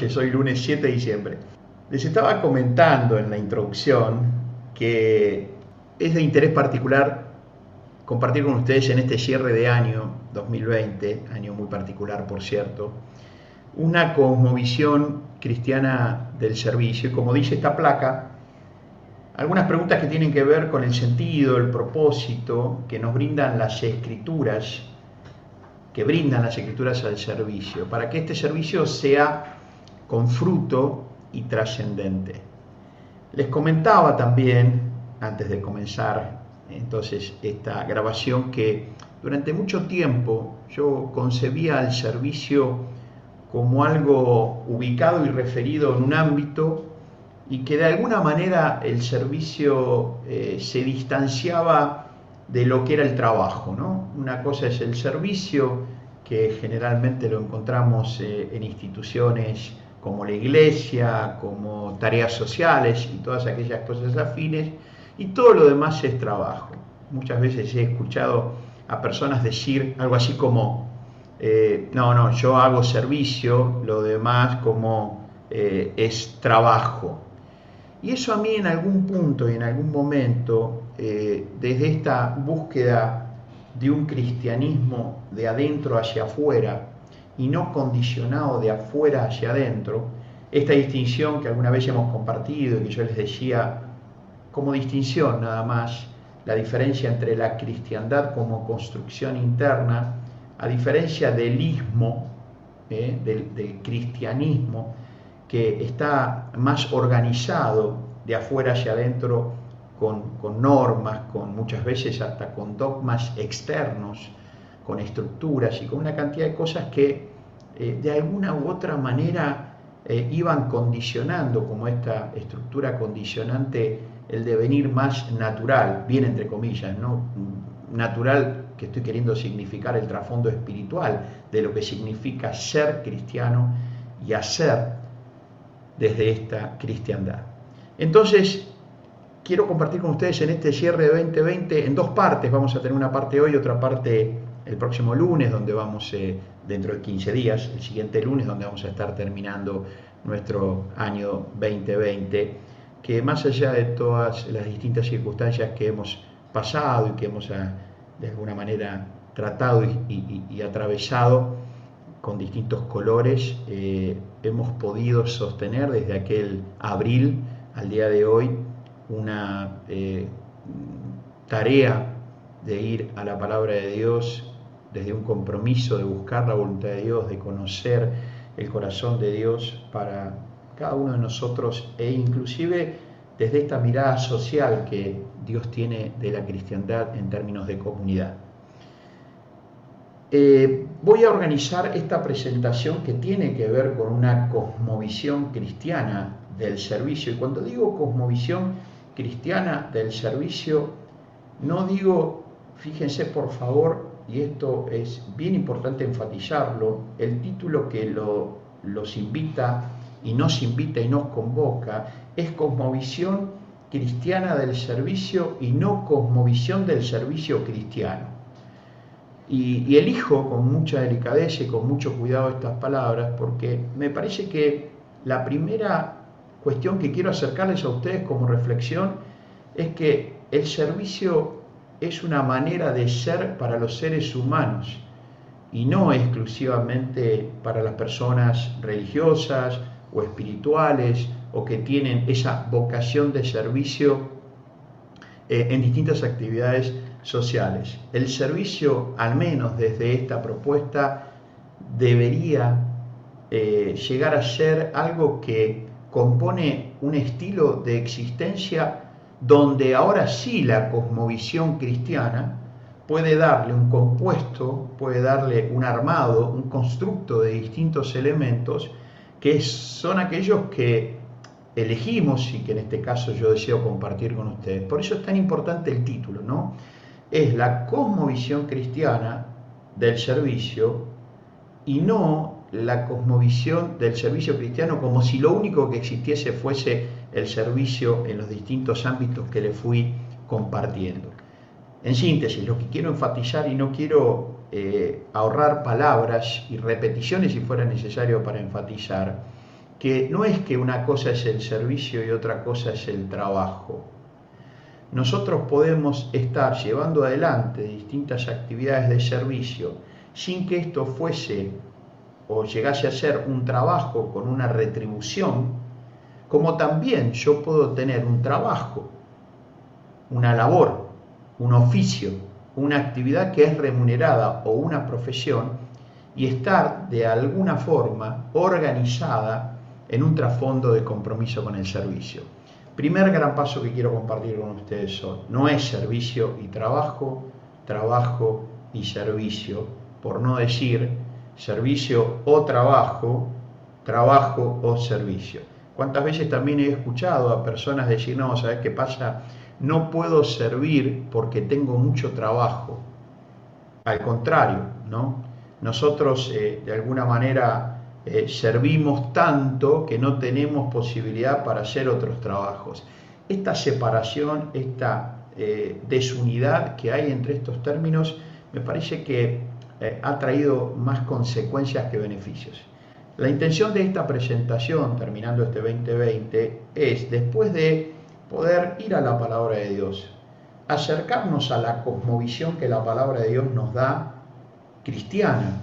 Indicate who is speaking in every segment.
Speaker 1: noches, hoy lunes 7 de diciembre. Les estaba comentando en la introducción que es de interés particular compartir con ustedes en este cierre de año 2020, año muy particular por cierto, una cosmovisión cristiana del servicio. Y como dice esta placa, algunas preguntas que tienen que ver con el sentido, el propósito que nos brindan las escrituras, que brindan las escrituras al servicio, para que este servicio sea con fruto y trascendente. Les comentaba también, antes de comenzar entonces esta grabación, que durante mucho tiempo yo concebía el servicio como algo ubicado y referido en un ámbito y que de alguna manera el servicio eh, se distanciaba de lo que era el trabajo. ¿no? Una cosa es el servicio, que generalmente lo encontramos eh, en instituciones como la iglesia, como tareas sociales y todas aquellas cosas afines, y todo lo demás es trabajo. Muchas veces he escuchado a personas decir algo así como, eh, no, no, yo hago servicio, lo demás como es trabajo. Y eso a mí en algún punto y en algún momento, eh, desde esta búsqueda de un cristianismo de adentro hacia afuera y no condicionado de afuera hacia adentro, esta distinción que alguna vez hemos compartido y que yo les decía como distinción nada más, la diferencia entre la cristiandad como construcción interna, a diferencia del ismo, eh, del cristianismo, que está más organizado de afuera hacia adentro con, normas, con muchas veces hasta con dogmas externos, con estructuras y con una cantidad de cosas que eh, de alguna u otra manera eh, iban condicionando, como esta estructura condicionante, el devenir más natural, bien entre comillas, ¿no? Natural que estoy queriendo significar el trasfondo espiritual de lo que significa ser cristiano y hacer desde esta cristiandad. Entonces, quiero compartir con ustedes en este cierre de 2020 en dos partes. Vamos a tener una parte hoy, otra parte el próximo lunes, donde vamos, eh, dentro de 15 días, el siguiente lunes, donde vamos a estar terminando nuestro año 2020, que más allá de todas las distintas circunstancias que hemos pasado y que hemos ah, de alguna manera tratado y atravesado, con distintos colores, eh, hemos podido sostener desde aquel abril al día de hoy una eh, tarea de ir a la palabra de Dios desde un compromiso de buscar la voluntad de Dios, de conocer el corazón de Dios para cada uno de nosotros e inclusive desde esta mirada social que Dios tiene de la cristiandad en términos de comunidad. Eh, voy a organizar esta presentación que tiene que ver con una cosmovisión cristiana del servicio. Y cuando digo cosmovisión cristiana del servicio, no digo, fíjense por favor, y esto es bien importante enfatizarlo, el título que los invita y nos invita y nos convoca es cosmovisión cristiana del servicio y no cosmovisión del servicio cristiano. Y, elijo con mucha delicadeza y con mucho cuidado estas palabras porque me parece que la primera cuestión que quiero acercarles a ustedes como reflexión es que el servicio es una manera de ser para los seres humanos y no exclusivamente para las personas religiosas o espirituales o que tienen esa vocación de servicio eh, en distintas actividades sociales. El servicio, al menos desde esta propuesta, debería eh, llegar a ser algo que compone un estilo de existencia donde ahora sí la cosmovisión cristiana puede darle un compuesto, puede darle un armado, un constructo de distintos elementos que son aquellos que elegimos y que en este caso yo deseo compartir con ustedes. Por eso es tan importante el título, ¿no? es la cosmovisión cristiana del servicio y no la cosmovisión del servicio cristiano como si lo único que existiese fuese el servicio en los distintos ámbitos que le fui compartiendo. En síntesis, lo que quiero enfatizar y no quiero eh, ahorrar palabras y repeticiones si fuera necesario para enfatizar, que no es que una cosa es el servicio y otra cosa es el trabajo. Nosotros podemos estar llevando adelante distintas actividades de servicio sin que esto fuese o llegase a ser un trabajo con una retribución, como también yo puedo tener un trabajo, una labor, un oficio, una actividad que es remunerada o una profesión y estar de alguna forma organizada en un trasfondo de compromiso con el servicio. Primer gran paso que quiero compartir con ustedes son, no es servicio y trabajo, trabajo y servicio, por no decir servicio o trabajo, trabajo o servicio. ¿Cuántas veces también he escuchado a personas decir, no, ¿sabes qué pasa? No puedo servir porque tengo mucho trabajo. Al contrario, ¿no? Nosotros eh, de alguna manera eh, servimos tanto que no tenemos posibilidad para hacer otros trabajos. Esta separación, esta eh, desunidad que hay entre estos términos, me parece que ha traído más consecuencias que beneficios. La intención de esta presentación, terminando este 2020, es, después de poder ir a la palabra de Dios, acercarnos a la cosmovisión que la palabra de Dios nos da cristiana,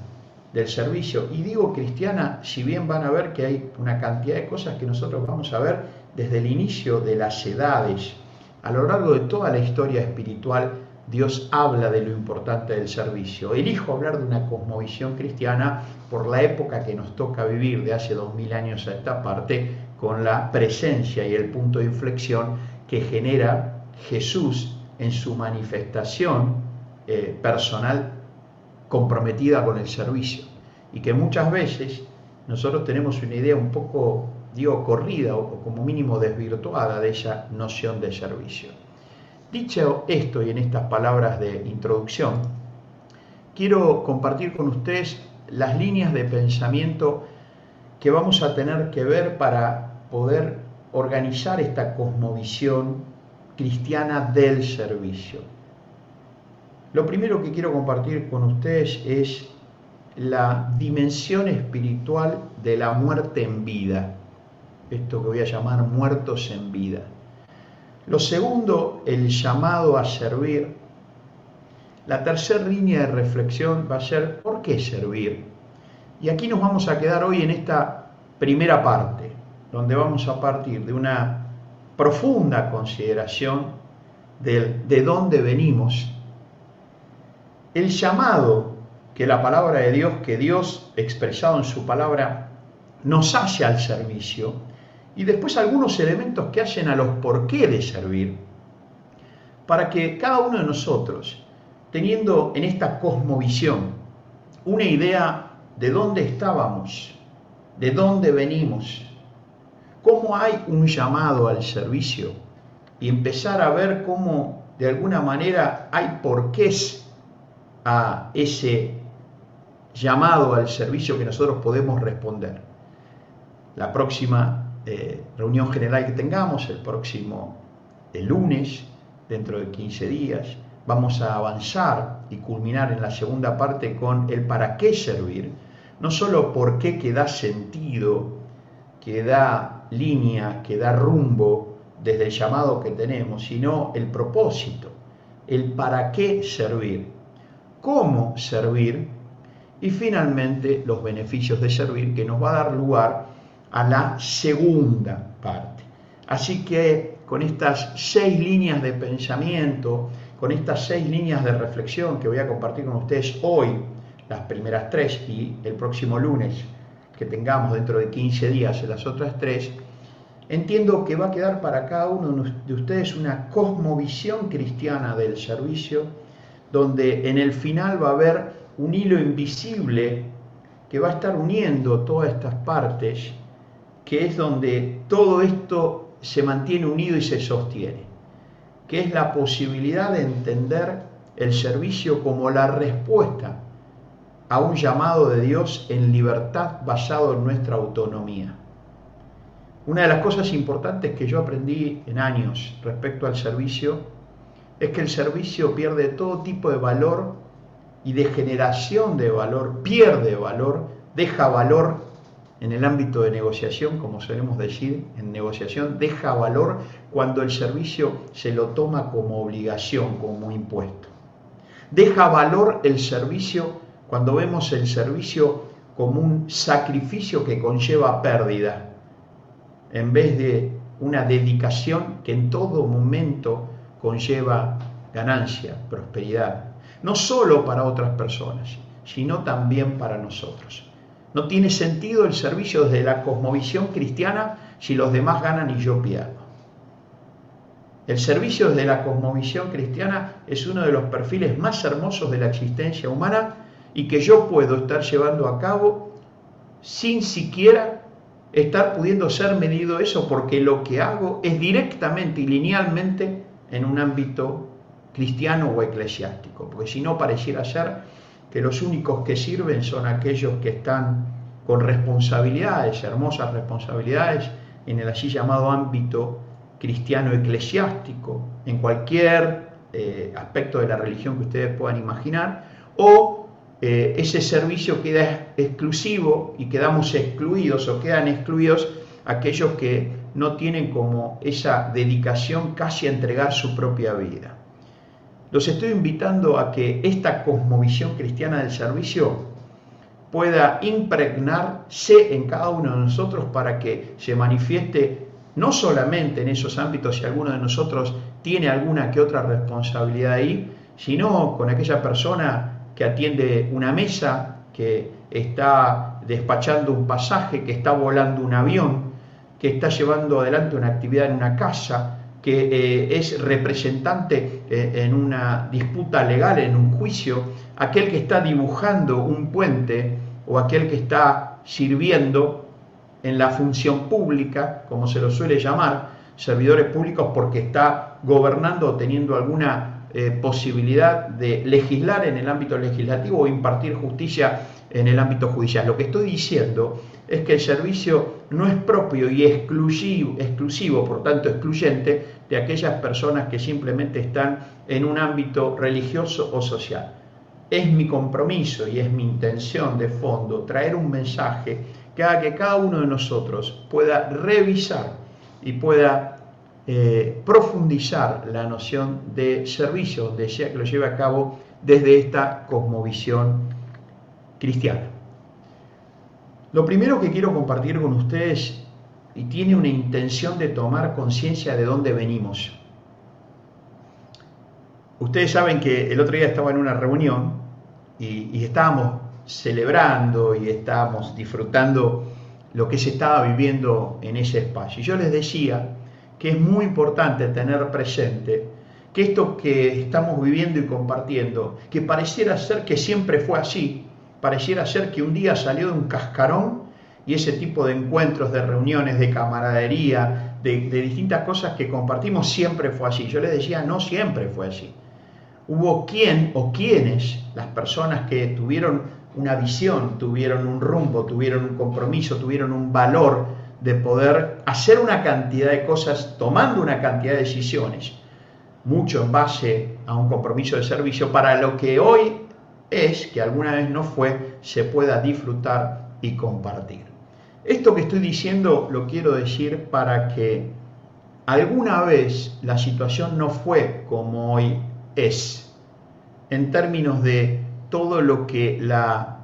Speaker 1: del servicio. Y digo cristiana, si bien van a ver que hay una cantidad de cosas que nosotros vamos a ver desde el inicio de las edades, a lo largo de toda la historia espiritual, Dios habla de lo importante del servicio. Elijo hablar de una cosmovisión cristiana por la época que nos toca vivir de hace dos mil años a esta parte, con la presencia y el punto de inflexión que genera Jesús en su manifestación eh, personal comprometida con el servicio y que muchas veces nosotros tenemos una idea un poco, digo, corrida o como mínimo desvirtuada de esa noción de servicio. Dicho esto y en estas palabras de introducción, quiero compartir con ustedes las líneas de pensamiento que vamos a tener que ver para poder organizar esta cosmovisión cristiana del servicio. Lo primero que quiero compartir con ustedes es la dimensión espiritual de la muerte en vida, esto que voy a llamar muertos en vida. Lo segundo, el llamado a servir. La tercera línea de reflexión va a ser ¿por qué servir? Y aquí nos vamos a quedar hoy en esta primera parte, donde vamos a partir de una profunda consideración de, de dónde venimos el llamado que la palabra de Dios, que Dios expresado en su palabra, nos hace al servicio, y después algunos elementos que hacen a los por qué de servir, para que cada uno de nosotros, teniendo en esta cosmovisión una idea de dónde estábamos, de dónde venimos, cómo hay un llamado al servicio, y empezar a ver cómo de alguna manera hay porqués a ese llamado al servicio que nosotros podemos responder. La próxima eh, reunión general que tengamos, el próximo lunes, dentro de 15 días, vamos a avanzar y culminar en la segunda parte con el para qué servir, no solo por qué que da sentido, que da línea, que da rumbo desde el llamado que tenemos, sino el propósito, el para qué servir cómo servir y finalmente los beneficios de servir que nos va a dar lugar a la segunda parte. Así que con estas seis líneas de pensamiento, con estas seis líneas de reflexión que voy a compartir con ustedes hoy, las primeras tres y el próximo lunes que tengamos dentro de 15 días las otras tres, entiendo que va a quedar para cada uno de ustedes una cosmovisión cristiana del servicio donde en el final va a haber un hilo invisible que va a estar uniendo todas estas partes, que es donde todo esto se mantiene unido y se sostiene, que es la posibilidad de entender el servicio como la respuesta a un llamado de Dios en libertad basado en nuestra autonomía. Una de las cosas importantes que yo aprendí en años respecto al servicio es que el servicio pierde todo tipo de valor y de generación de valor, pierde valor, deja valor en el ámbito de negociación, como solemos decir, en negociación deja valor cuando el servicio se lo toma como obligación, como impuesto. Deja valor el servicio cuando vemos el servicio como un sacrificio que conlleva pérdida, en vez de una dedicación que en todo momento conlleva ganancia, prosperidad, no solo para otras personas, sino también para nosotros. No tiene sentido el servicio desde la cosmovisión cristiana si los demás ganan y yo pierdo. El servicio desde la cosmovisión cristiana es uno de los perfiles más hermosos de la existencia humana y que yo puedo estar llevando a cabo sin siquiera estar pudiendo ser medido eso porque lo que hago es directamente y linealmente en un ámbito cristiano o eclesiástico, porque si no pareciera ser que los únicos que sirven son aquellos que están con responsabilidades, hermosas responsabilidades, en el así llamado ámbito cristiano eclesiástico, en cualquier eh, aspecto de la religión que ustedes puedan imaginar, o eh, ese servicio queda exclusivo y quedamos excluidos o quedan excluidos aquellos que no tienen como esa dedicación casi a entregar su propia vida. Los estoy invitando a que esta cosmovisión cristiana del servicio pueda impregnarse en cada uno de nosotros para que se manifieste no solamente en esos ámbitos si alguno de nosotros tiene alguna que otra responsabilidad ahí, sino con aquella persona que atiende una mesa, que está despachando un pasaje, que está volando un avión, que está llevando adelante una actividad en una casa, que eh, es representante eh, en una disputa legal, en un juicio, aquel que está dibujando un puente o aquel que está sirviendo en la función pública, como se lo suele llamar, servidores públicos porque está gobernando o teniendo alguna eh, posibilidad de legislar en el ámbito legislativo o impartir justicia en el ámbito judicial. Lo que estoy diciendo es que el servicio no es propio y exclusivo, exclusivo, por tanto excluyente, de aquellas personas que simplemente están en un ámbito religioso o social. Es mi compromiso y es mi intención de fondo traer un mensaje que haga que cada uno de nosotros pueda revisar y pueda eh, profundizar la noción de servicio, sea que lo lleve a cabo desde esta cosmovisión cristiana. Lo primero que quiero compartir con ustedes y tiene una intención de tomar conciencia de dónde venimos. Ustedes saben que el otro día estaba en una reunión y, estábamos celebrando y estábamos disfrutando lo que se estaba viviendo en ese espacio. Y yo les decía que es muy importante tener presente que esto que estamos viviendo y compartiendo, que pareciera ser que siempre fue así, pareciera ser que un día salió de un cascarón y ese tipo de encuentros, de reuniones, de camaradería, de, distintas cosas que compartimos, siempre fue así. Yo les decía, no siempre fue así. Hubo quien o quienes, las personas que tuvieron una visión, tuvieron un rumbo, tuvieron un compromiso, tuvieron un valor de poder hacer una cantidad de cosas tomando una cantidad de decisiones, mucho en base a un compromiso de servicio, para lo que hoy es, que alguna vez no fue, se pueda disfrutar y compartir. Esto que estoy diciendo lo quiero decir para que alguna vez la situación no fue como hoy es, en términos de todo lo que la,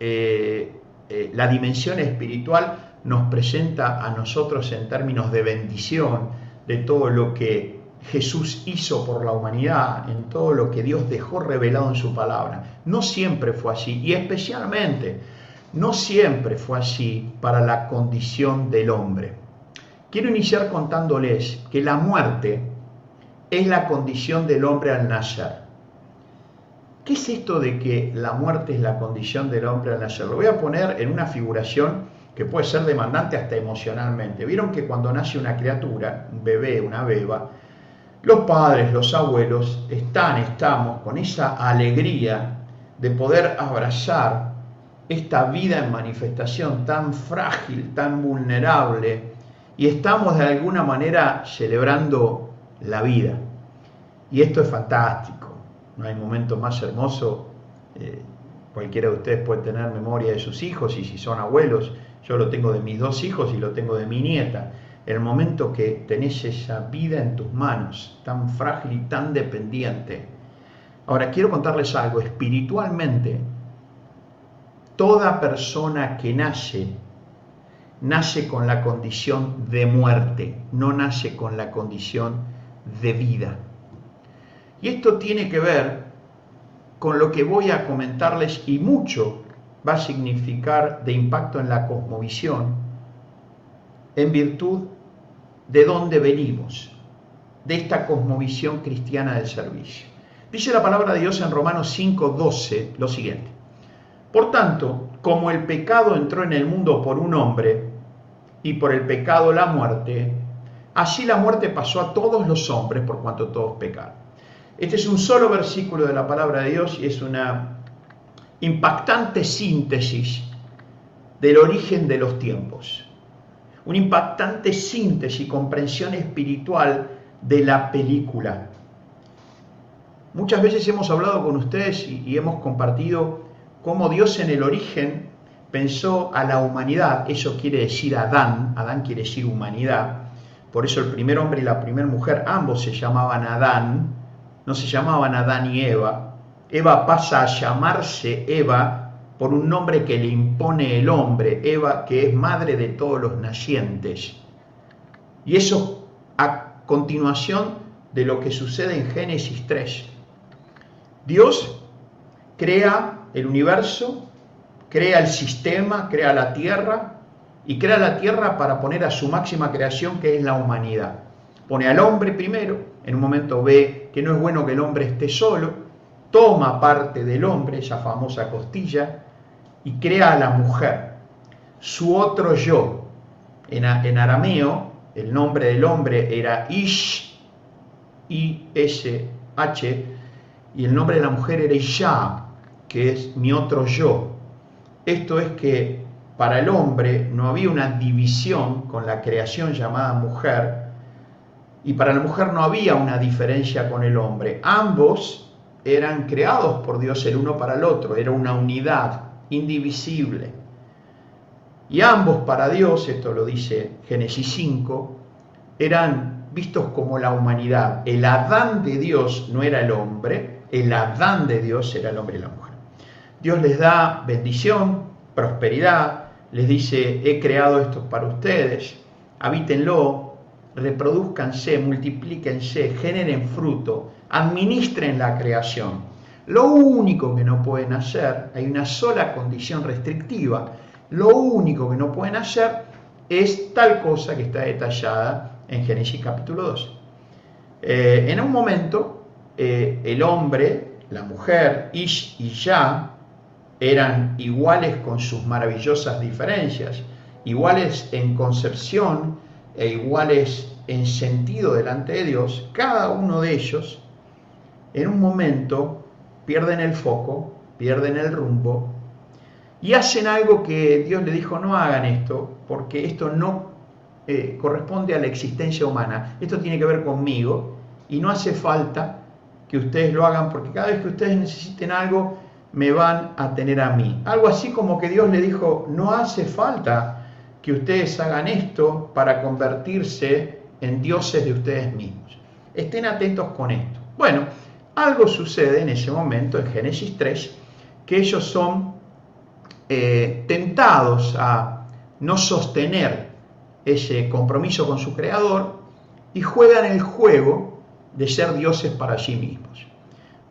Speaker 1: eh, eh, la dimensión espiritual nos presenta a nosotros en términos de bendición, de todo lo que Jesús hizo por la humanidad, en todo lo que Dios dejó revelado en su palabra. No siempre fue así, y especialmente no siempre fue así para la condición del hombre. Quiero iniciar contándoles que la muerte es la condición del hombre al nacer. ¿Qué es esto de que la muerte es la condición del hombre al nacer? Lo voy a poner en una figuración que puede ser demandante hasta emocionalmente. Vieron que cuando nace una criatura, un bebé, una beba, los padres, los abuelos están, estamos con esa alegría de poder abrazar esta vida en manifestación tan frágil, tan vulnerable, y estamos de alguna manera celebrando la vida. Y esto es fantástico, no hay momento más hermoso. Eh, cualquiera de ustedes puede tener memoria de sus hijos y si son abuelos, Yo lo tengo de mis dos hijos y lo tengo de mi nieta. El momento que tenés esa vida en tus manos, tan frágil y tan dependiente. Ahora, quiero contarles algo. Espiritualmente, toda persona que nace, nace con la condición de muerte, no nace con la condición de vida. Y esto tiene que ver con lo que voy a comentarles y mucho va a significar de impacto en la cosmovisión en virtud de dónde venimos, de esta cosmovisión cristiana del servicio. Dice la palabra de Dios en Romanos 5:12 lo siguiente. Por tanto, como el pecado entró en el mundo por un hombre y por el pecado la muerte, así la muerte pasó a todos los hombres por cuanto todos pecaron. Este es un solo versículo de la palabra de Dios y es una impactante síntesis del origen de los tiempos. Una impactante síntesis y comprensión espiritual de la película. Muchas veces hemos hablado con ustedes y, hemos compartido cómo Dios en el origen pensó a la humanidad, eso quiere decir Adán, Adán quiere decir humanidad, por eso el primer hombre y la primera mujer ambos se llamaban Adán, no se llamaban Adán y Eva. Eva pasa a llamarse Eva por un nombre que le impone el hombre, Eva que es madre de todos los nacientes. Y eso a continuación de lo que sucede en Génesis 3. Dios crea el universo, crea el sistema, crea la tierra y crea la tierra para poner a su máxima creación que es la humanidad. Pone al hombre primero, en un momento ve que no es bueno que el hombre esté solo, toma parte del hombre, esa famosa costilla, y crea a la mujer, su otro yo. En, arameo, el nombre del hombre era Ish, I-S-H, y el nombre de la mujer era Isha, que es mi otro yo. Esto es que para el hombre no había una división con la creación llamada mujer, y para la mujer no había una diferencia con el hombre. Ambos eran creados por Dios el uno para el otro, era una unidad indivisible. Y ambos para Dios, esto lo dice Génesis 5, eran vistos como la humanidad. El Adán de Dios no era el hombre, el Adán de Dios era el hombre y la mujer. Dios les da bendición, prosperidad, les dice, he creado esto para ustedes, habítenlo, reproduzcanse, multiplíquense, generen fruto, administren la creación. Lo único que no pueden hacer, hay una sola condición restrictiva, lo único que no pueden hacer es tal cosa que está detallada en Génesis capítulo 2. Eh, en un momento, eh, el hombre, la mujer, Ish y Ya, eran iguales con sus maravillosas diferencias, iguales en concepción, e iguales en sentido delante de Dios, cada uno de ellos en un momento pierden el foco, pierden el rumbo y hacen algo que Dios le dijo no hagan esto porque esto no eh, corresponde a la existencia humana, esto tiene que ver conmigo y no hace falta que ustedes lo hagan porque cada vez que ustedes necesiten algo me van a tener a mí. Algo así como que Dios le dijo no hace falta que ustedes hagan esto para convertirse en dioses de ustedes mismos. Estén atentos con esto. Bueno, algo sucede en ese momento en Génesis 3, que ellos son eh, tentados a no sostener ese compromiso con su creador y juegan el juego de ser dioses para sí mismos.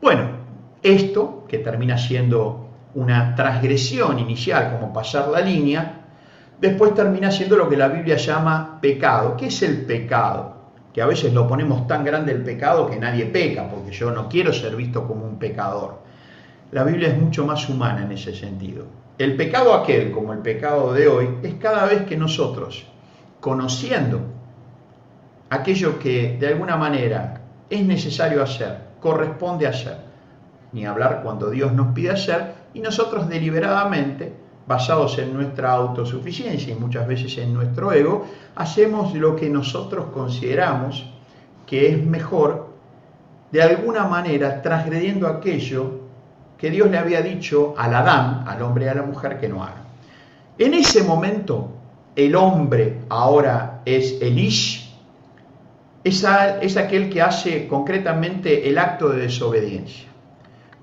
Speaker 1: Bueno, esto, que termina siendo una transgresión inicial, como pasar la línea, después termina siendo lo que la Biblia llama pecado. ¿Qué es el pecado? Que a veces lo ponemos tan grande el pecado que nadie peca, porque yo no quiero ser visto como un pecador. La Biblia es mucho más humana en ese sentido. El pecado aquel, como el pecado de hoy, es cada vez que nosotros, conociendo aquello que de alguna manera es necesario hacer, corresponde hacer, ni hablar cuando Dios nos pide hacer, y nosotros deliberadamente basados en nuestra autosuficiencia y muchas veces en nuestro ego, hacemos lo que nosotros consideramos que es mejor, de alguna manera transgrediendo aquello que Dios le había dicho al Adán, al hombre y a la mujer, que no haga. En ese momento, el hombre ahora es el Ish, es, es aquel que hace concretamente el acto de desobediencia.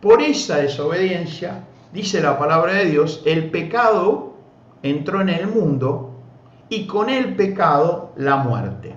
Speaker 1: Por esa desobediencia, dice la palabra de Dios, el pecado entró en el mundo y con el pecado la muerte.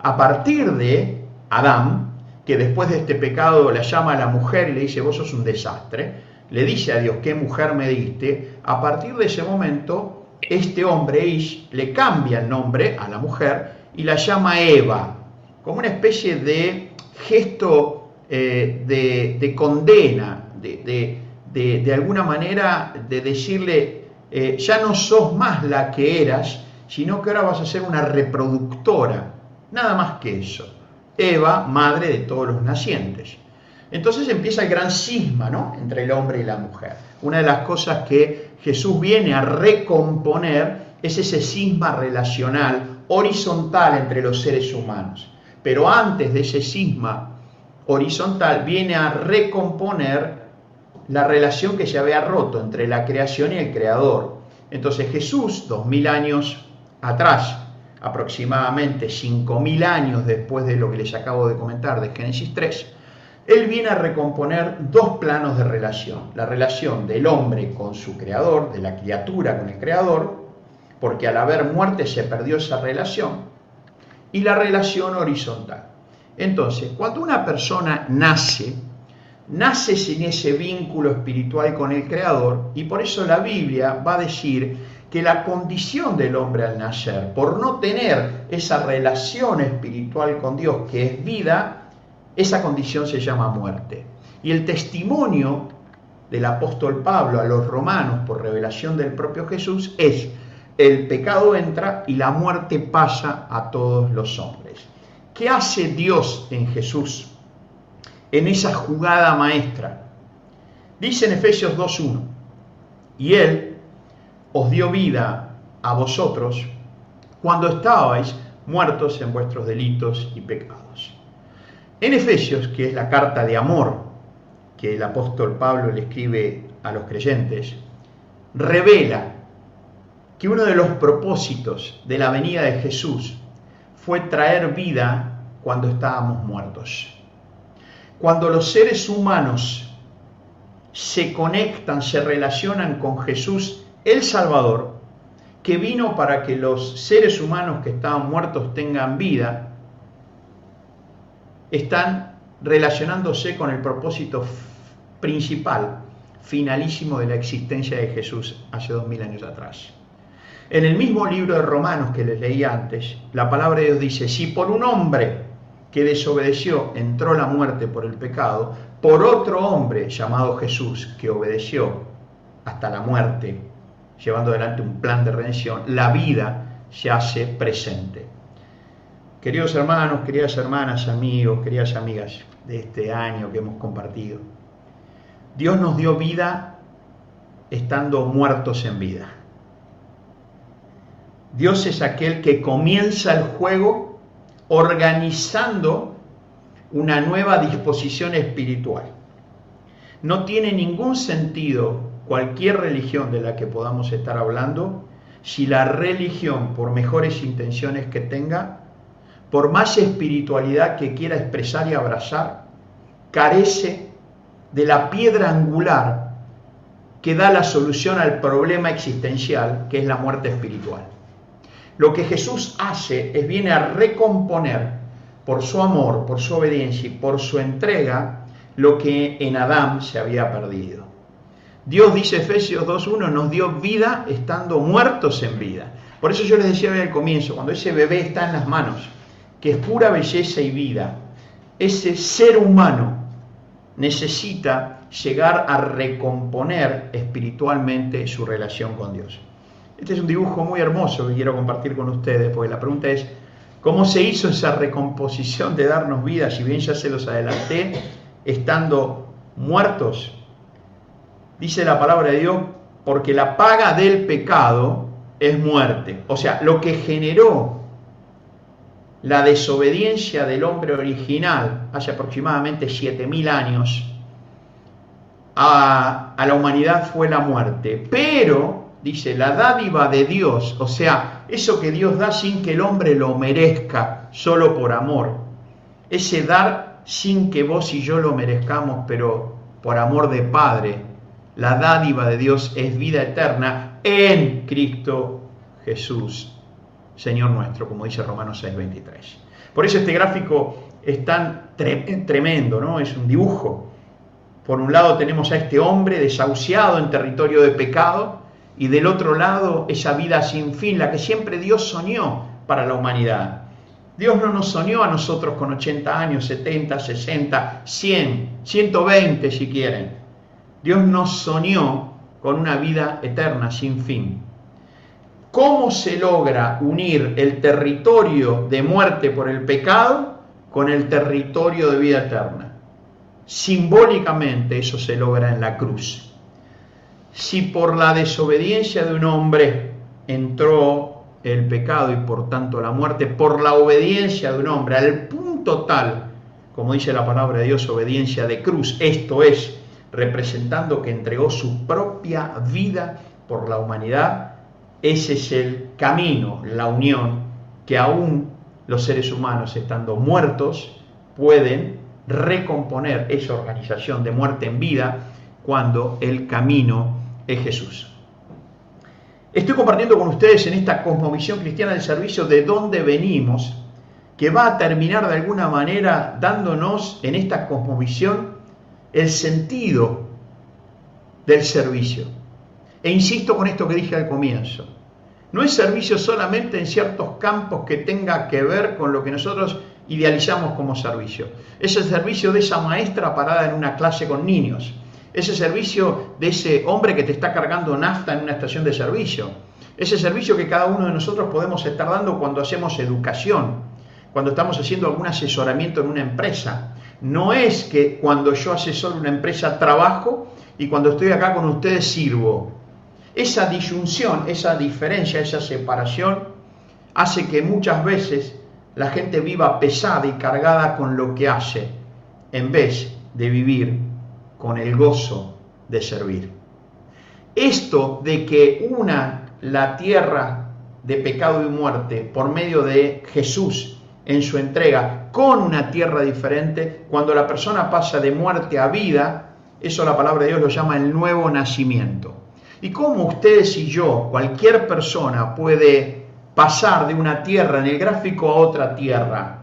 Speaker 1: A partir de Adán, que después de este pecado la llama a la mujer y le dice, vos sos un desastre, le dice a Dios, ¿qué mujer me diste? A partir de ese momento, este hombre, Ish, le cambia el nombre a la mujer y la llama Eva, como una especie de gesto eh, de, condena, de, de, alguna manera de decirle, eh, ya no sos más la que eras, sino que ahora vas a ser una reproductora, nada más que eso. Eva, madre de todos los nacientes. Entonces empieza el gran cisma ¿no? entre el hombre y la mujer. Una de las cosas que Jesús viene a recomponer es ese cisma relacional horizontal entre los seres humanos. Pero antes de ese cisma horizontal viene a recomponer la relación que se había roto entre la creación y el creador. Entonces Jesús, dos mil años atrás, aproximadamente cinco mil años después de lo que les acabo de comentar de Génesis 3, él viene a recomponer dos planos de relación. La relación del hombre con su creador, de la criatura con el creador, porque al haber muerte se perdió esa relación, y la relación horizontal. Entonces, cuando una persona nace, nace sin ese vínculo espiritual con el Creador y por eso la Biblia va a decir que la condición del hombre al nacer, por no tener esa relación espiritual con Dios que es vida, esa condición se llama muerte. Y el testimonio del apóstol Pablo a los romanos por revelación del propio Jesús es, el pecado entra y la muerte pasa a todos los hombres. ¿Qué hace Dios en Jesús? En esa jugada maestra. Dice en Efesios 2.1, y Él os dio vida a vosotros cuando estabais muertos en vuestros delitos y pecados. En Efesios, que es la carta de amor que el apóstol Pablo le escribe a los creyentes, revela que uno de los propósitos de la venida de Jesús fue traer vida cuando estábamos muertos. Cuando los seres humanos se conectan, se relacionan con Jesús el Salvador, que vino para que los seres humanos que estaban muertos tengan vida, están relacionándose con el propósito principal, finalísimo de la existencia de Jesús hace dos mil años atrás. En el mismo libro de Romanos que les leí antes, la palabra de Dios dice, si por un hombre que desobedeció entró la muerte por el pecado, por otro hombre llamado Jesús que obedeció hasta la muerte, llevando adelante un plan de redención, la vida se hace presente. Queridos hermanos, queridas hermanas, amigos, queridas amigas de este año que hemos compartido, Dios nos dio vida estando muertos en vida. Dios es aquel que comienza el juego organizando una nueva disposición espiritual. No tiene ningún sentido cualquier religión de la que podamos estar hablando si la religión, por mejores intenciones que tenga, por más espiritualidad que quiera expresar y abrazar, carece de la piedra angular que da la solución al problema existencial, que es la muerte espiritual. Lo que Jesús hace es viene a recomponer por su amor, por su obediencia y por su entrega lo que en Adán se había perdido. Dios, dice Efesios 2.1, nos dio vida estando muertos en vida. Por eso yo les decía al comienzo, cuando ese bebé está en las manos, que es pura belleza y vida, ese ser humano necesita llegar a recomponer espiritualmente su relación con Dios. Este es un dibujo muy hermoso que quiero compartir con ustedes, porque la pregunta es, ¿cómo se hizo esa recomposición de darnos vida, si bien ya se los adelanté, estando muertos? Dice la palabra de Dios, porque la paga del pecado es muerte. O sea, lo que generó la desobediencia del hombre original hace aproximadamente 7.000 años a, a, la humanidad fue la muerte. Pero dice, la dádiva de Dios, o sea, eso que Dios da sin que el hombre lo merezca, solo por amor. Ese dar sin que vos y yo lo merezcamos, pero por amor de Padre. La dádiva de Dios es vida eterna en Cristo Jesús, Señor nuestro, como dice Romanos 6:23. Por eso este gráfico es tan tremendo, ¿no? Es un dibujo. Por un lado tenemos a este hombre desahuciado en territorio de pecado y del otro lado esa vida sin fin, la que siempre Dios soñó para la humanidad. Dios no nos soñó a nosotros con 80 años, 70, 60, 100, 120 si quieren. Dios nos soñó con una vida eterna sin fin. ¿Cómo se logra unir el territorio de muerte por el pecado con el territorio de vida eterna? Simbólicamente eso se logra en la cruz. Si por la desobediencia de un hombre entró el pecado y por tanto la muerte, por la obediencia de un hombre, al punto tal, como dice la palabra de Dios, obediencia de cruz, esto es, representando que entregó su propia vida por la humanidad, ese es el camino, la unión, que aún los seres humanos, estando muertos, pueden recomponer esa organización de muerte en vida cuando el camino es Jesús. Estoy compartiendo con ustedes en esta cosmovisión cristiana del servicio de dónde venimos, que va a terminar de alguna manera dándonos en esta cosmovisión el sentido del servicio. E insisto con esto que dije al comienzo. No es servicio solamente en ciertos campos que tenga que ver con lo que nosotros idealizamos como servicio. Es el servicio de esa maestra parada en una clase con niños. Es el servicio de ese hombre que te está cargando nafta en una estación de servicio. Es el servicio que cada uno de nosotros podemos estar dando cuando hacemos educación, cuando estamos haciendo algún asesoramiento en una empresa. No es que cuando yo asesoro una empresa trabajo y cuando estoy acá con ustedes sirvo. Esa disyunción, esa diferencia, esa separación hace que muchas veces la gente viva pesada y cargada con lo que hace, en vez de vivir con el gozo de servir. Esto de que una la tierra de pecado y muerte por medio de Jesús en su entrega con una tierra diferente, cuando la persona pasa de muerte a vida, eso la palabra de Dios lo llama el nuevo nacimiento. Y cómo ustedes y yo, cualquier persona puede pasar de una tierra en el gráfico a otra tierra.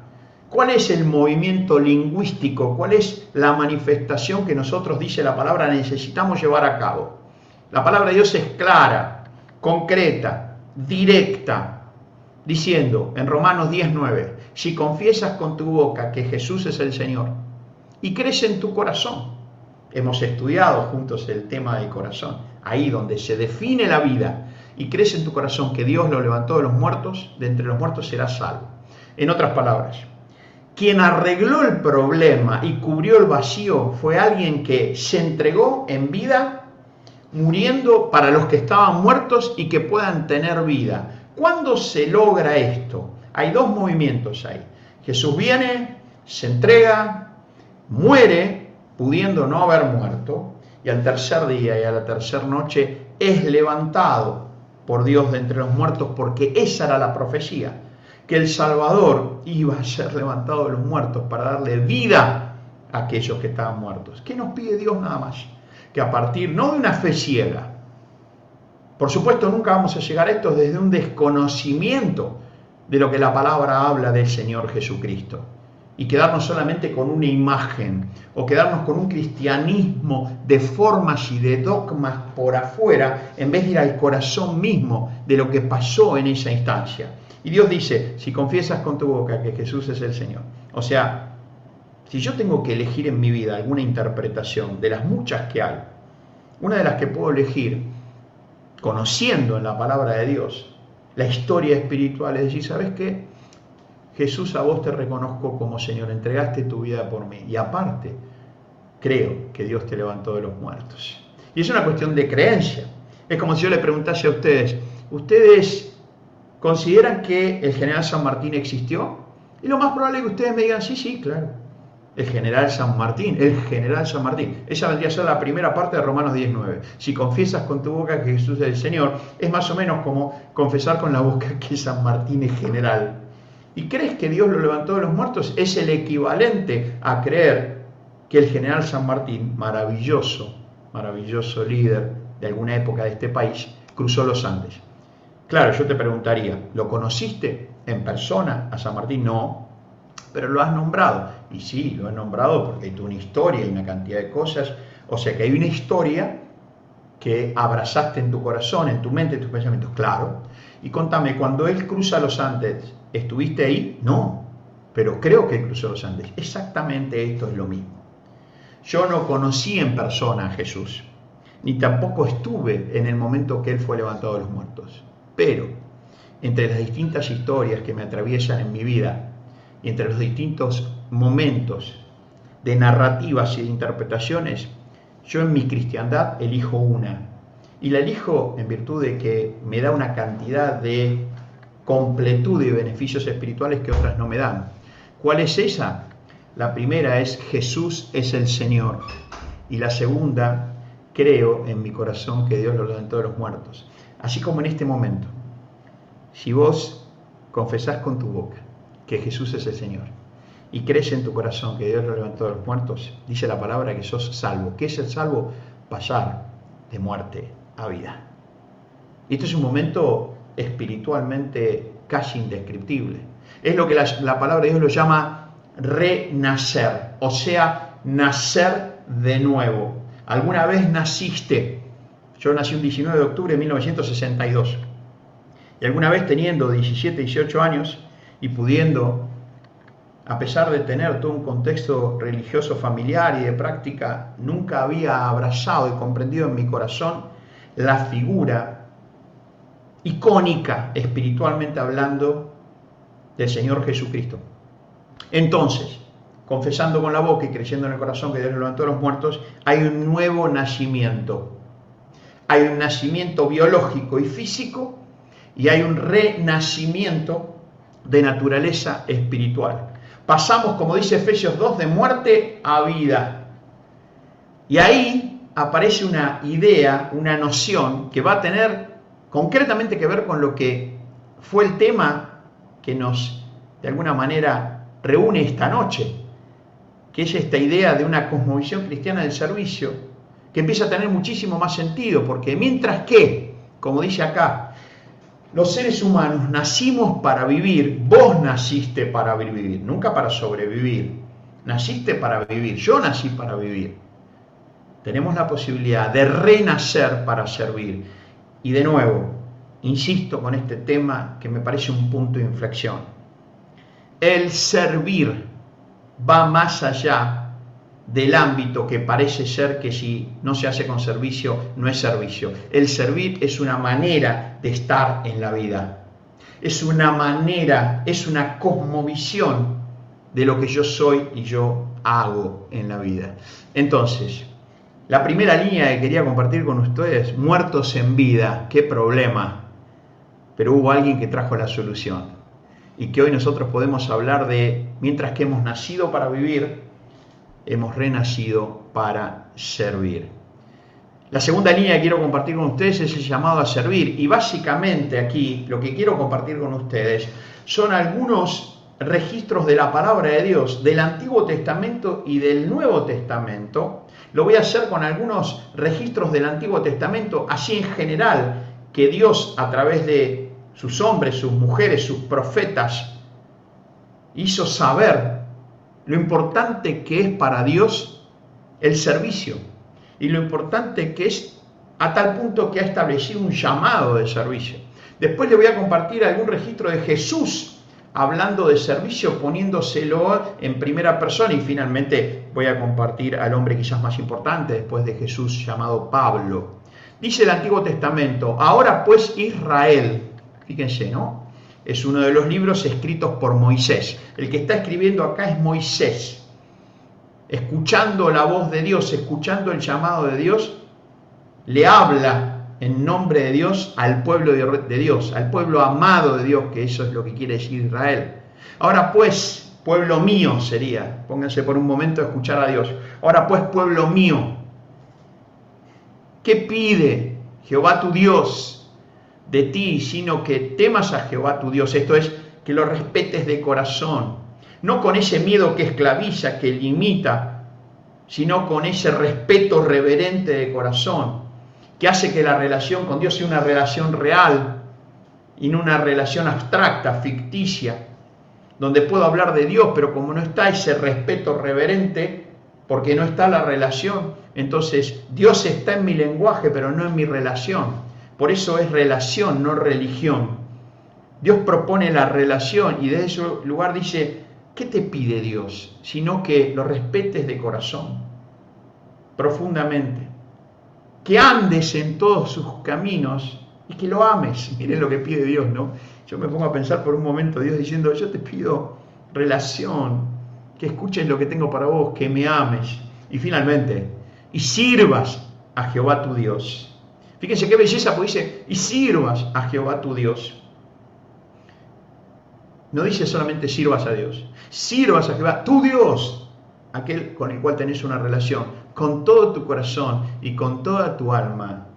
Speaker 1: ¿Cuál es el movimiento lingüístico? ¿Cuál es la manifestación que nosotros, dice la palabra, necesitamos llevar a cabo? La palabra de Dios es clara, concreta, directa, diciendo en Romanos 19, si confiesas con tu boca que Jesús es el Señor y crees en tu corazón, hemos estudiado juntos el tema del corazón, ahí donde se define la vida, y crees en tu corazón que Dios lo levantó de los muertos, de entre los muertos serás salvo. En otras palabras, quien arregló el problema y cubrió el vacío fue alguien que se entregó en vida, muriendo para los que estaban muertos y que puedan tener vida. ¿Cuándo se logra esto? Hay dos movimientos ahí. Jesús viene, se entrega, muere, pudiendo no haber muerto, y al tercer día y a la tercera noche es levantado por Dios de entre los muertos, porque esa era la profecía, que el Salvador iba a ser levantado de los muertos para darle vida a aquellos que estaban muertos. ¿Qué nos pide Dios nada más? Que a partir no de una fe ciega, por supuesto nunca vamos a llegar a esto desde un desconocimiento de lo que la palabra habla del Señor Jesucristo y quedarnos solamente con una imagen o quedarnos con un cristianismo de formas y de dogmas por afuera en vez de ir al corazón mismo de lo que pasó en esa instancia. Y Dios dice, si confiesas con tu boca que Jesús es el Señor, o sea, si yo tengo que elegir en mi vida alguna interpretación de las muchas que hay, una de las que puedo elegir, conociendo en la palabra de Dios la historia espiritual, es decir, ¿sabes qué? Jesús, a vos te reconozco como Señor, entregaste tu vida por mí. Y aparte, creo que Dios te levantó de los muertos. Y es una cuestión de creencia. Es como si yo le preguntase a ustedes, ¿ustedes consideran que el general San Martín existió? Y lo más probable es que ustedes me digan, sí, sí, claro. el general San Martín, el general San Martín. Esa vendría a ser la primera parte de Romanos 19. Si confiesas con tu boca que Jesús es el Señor, es más o menos como confesar con la boca que San Martín es general. ¿Y crees que Dios lo levantó de los muertos? Es el equivalente a creer que el general San Martín, maravilloso, maravilloso líder de alguna época de este país, cruzó los Andes. Claro, yo te preguntaría, ¿lo conociste en persona a San Martín? No, pero lo has nombrado. Y sí, lo he nombrado porque hay una historia y una cantidad de cosas. O sea que hay una historia que abrazaste en tu corazón, en tu mente, en tus pensamientos, claro. Y contame, cuando él cruza los Andes, ¿estuviste ahí? No, pero creo que cruzó los Andes. Exactamente esto es lo mismo. Yo no conocí en persona a Jesús, ni tampoco estuve en el momento que él fue levantado de los muertos. Pero entre las distintas historias que me atraviesan en mi vida y entre los distintos momentos de narrativas y de interpretaciones, yo en mi cristiandad elijo una. Y la elijo en virtud de que me da una cantidad de completud y beneficios espirituales que otras no me dan. ¿Cuál es esa? La primera es Jesús es el Señor. Y la segunda, creo en mi corazón que Dios lo levantó de los muertos. Así como en este momento, si vos confesás con tu boca que Jesús es el Señor y crees en tu corazón que Dios lo levantó de los muertos, dice la palabra que sos salvo. ¿Qué es el salvo? Pasar de muerte a vida. Y esto es un momento espiritualmente casi indescriptible. Es lo que la, la palabra de Dios lo llama renacer, o sea, nacer de nuevo. ¿Alguna vez naciste? Yo nací un 19 de octubre de 1962. Y alguna vez teniendo 17, 18 años y pudiendo a pesar de tener todo un contexto religioso familiar y de práctica, nunca había abrazado y comprendido en mi corazón la figura icónica, espiritualmente hablando, del Señor Jesucristo. Entonces, confesando con la boca y creyendo en el corazón que Dios levantó de los muertos, hay un nuevo nacimiento. Hay un nacimiento biológico y físico y hay un renacimiento de naturaleza espiritual pasamos, como dice Efesios 2, de muerte a vida. Y ahí aparece una idea, una noción que va a tener concretamente que ver con lo que fue el tema que nos, de alguna manera, reúne esta noche, que es esta idea de una cosmovisión cristiana del servicio, que empieza a tener muchísimo más sentido, porque mientras que, como dice acá, los seres humanos nacimos para vivir, vos naciste para vivir, nunca para sobrevivir. Naciste para vivir, yo nací para vivir. Tenemos la posibilidad de renacer para servir. Y de nuevo, insisto con este tema que me parece un punto de inflexión. El servir va más allá del ámbito que parece ser que si no se hace con servicio, no es servicio. El servir es una manera de estar en la vida. Es una manera, es una cosmovisión de lo que yo soy y yo hago en la vida. Entonces, la primera línea que quería compartir con ustedes, muertos en vida, qué problema. Pero hubo alguien que trajo la solución. Y que hoy nosotros podemos hablar de, mientras que hemos nacido para vivir, hemos renacido para servir. La segunda línea que quiero compartir con ustedes es el llamado a servir. Y básicamente aquí lo que quiero compartir con ustedes son algunos registros de la palabra de Dios del Antiguo Testamento y del Nuevo Testamento. Lo voy a hacer con algunos registros del Antiguo Testamento, así en general, que Dios a través de sus hombres, sus mujeres, sus profetas, hizo saber lo importante que es para Dios el servicio y lo importante que es a tal punto que ha establecido un llamado de servicio. Después le voy a compartir algún registro de Jesús hablando de servicio, poniéndoselo en primera persona y finalmente voy a compartir al hombre quizás más importante después de Jesús llamado Pablo. Dice el Antiguo Testamento, ahora pues Israel, fíjense, ¿no? Es uno de los libros escritos por Moisés. El que está escribiendo acá es Moisés. Escuchando la voz de Dios, escuchando el llamado de Dios, le habla en nombre de Dios al pueblo de Dios, al pueblo amado de Dios, que eso es lo que quiere decir Israel. Ahora pues, pueblo mío sería. Pónganse por un momento a escuchar a Dios. Ahora pues, pueblo mío, ¿qué pide Jehová tu Dios de ti, sino que temas a Jehová tu Dios? Esto es, que lo respetes de corazón, no con ese miedo que esclaviza, que limita, sino con ese respeto reverente de corazón, que hace que la relación con Dios sea una relación real y no una relación abstracta, ficticia, donde puedo hablar de Dios, pero como no está ese respeto reverente, porque no está la relación, entonces Dios está en mi lenguaje, pero no en mi relación. Por eso es relación, no religión. Dios propone la relación y desde ese lugar dice, ¿qué te pide Dios? Sino que lo respetes de corazón, profundamente, que andes en todos sus caminos y que lo ames. Miren lo que pide Dios, ¿no? Yo me pongo a pensar por un momento, Dios diciendo, yo te pido relación, que escuches lo que tengo para vos, que me ames. Y finalmente, y sirvas a Jehová tu Dios. Fíjense qué belleza, porque dice, y sirvas a Jehová tu Dios. No dice solamente sirvas a Dios, sirvas a Jehová, tu Dios, aquel con el cual tenés una relación, con todo tu corazón y con toda tu alma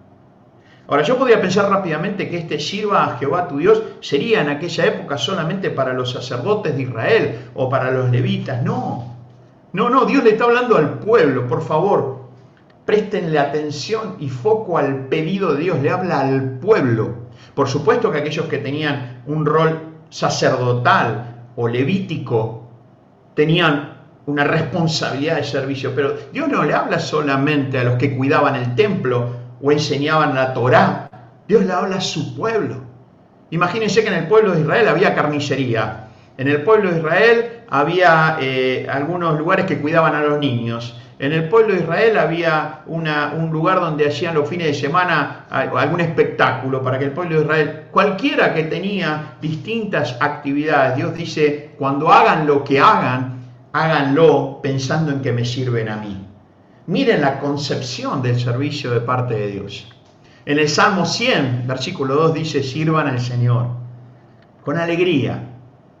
Speaker 1: Ahora, yo podría pensar rápidamente que este sirva a Jehová tu Dios sería en aquella época solamente para los sacerdotes de Israel o para los levitas. No, no, no, Dios le está hablando al pueblo, por favor. Préstenle atención y foco al pedido de Dios, le habla al pueblo. Por supuesto que aquellos que tenían un rol sacerdotal o levítico tenían una responsabilidad de servicio, pero Dios no le habla solamente a los que cuidaban el templo o enseñaban la Torá. Dios le habla a su pueblo. Imagínense que en el pueblo de Israel había carnicería. En el pueblo de Israel había eh, algunos lugares que cuidaban a los niños. En el pueblo de Israel había un lugar donde hacían los fines de semana algún espectáculo para que el pueblo de Israel, cualquiera que tenía distintas actividades, Dios dice, cuando hagan lo que hagan, háganlo pensando en que me sirven a mí. Miren la concepción del servicio de parte de Dios. En el Salmo 100, versículo 2 dice, sirvan al Señor con alegría,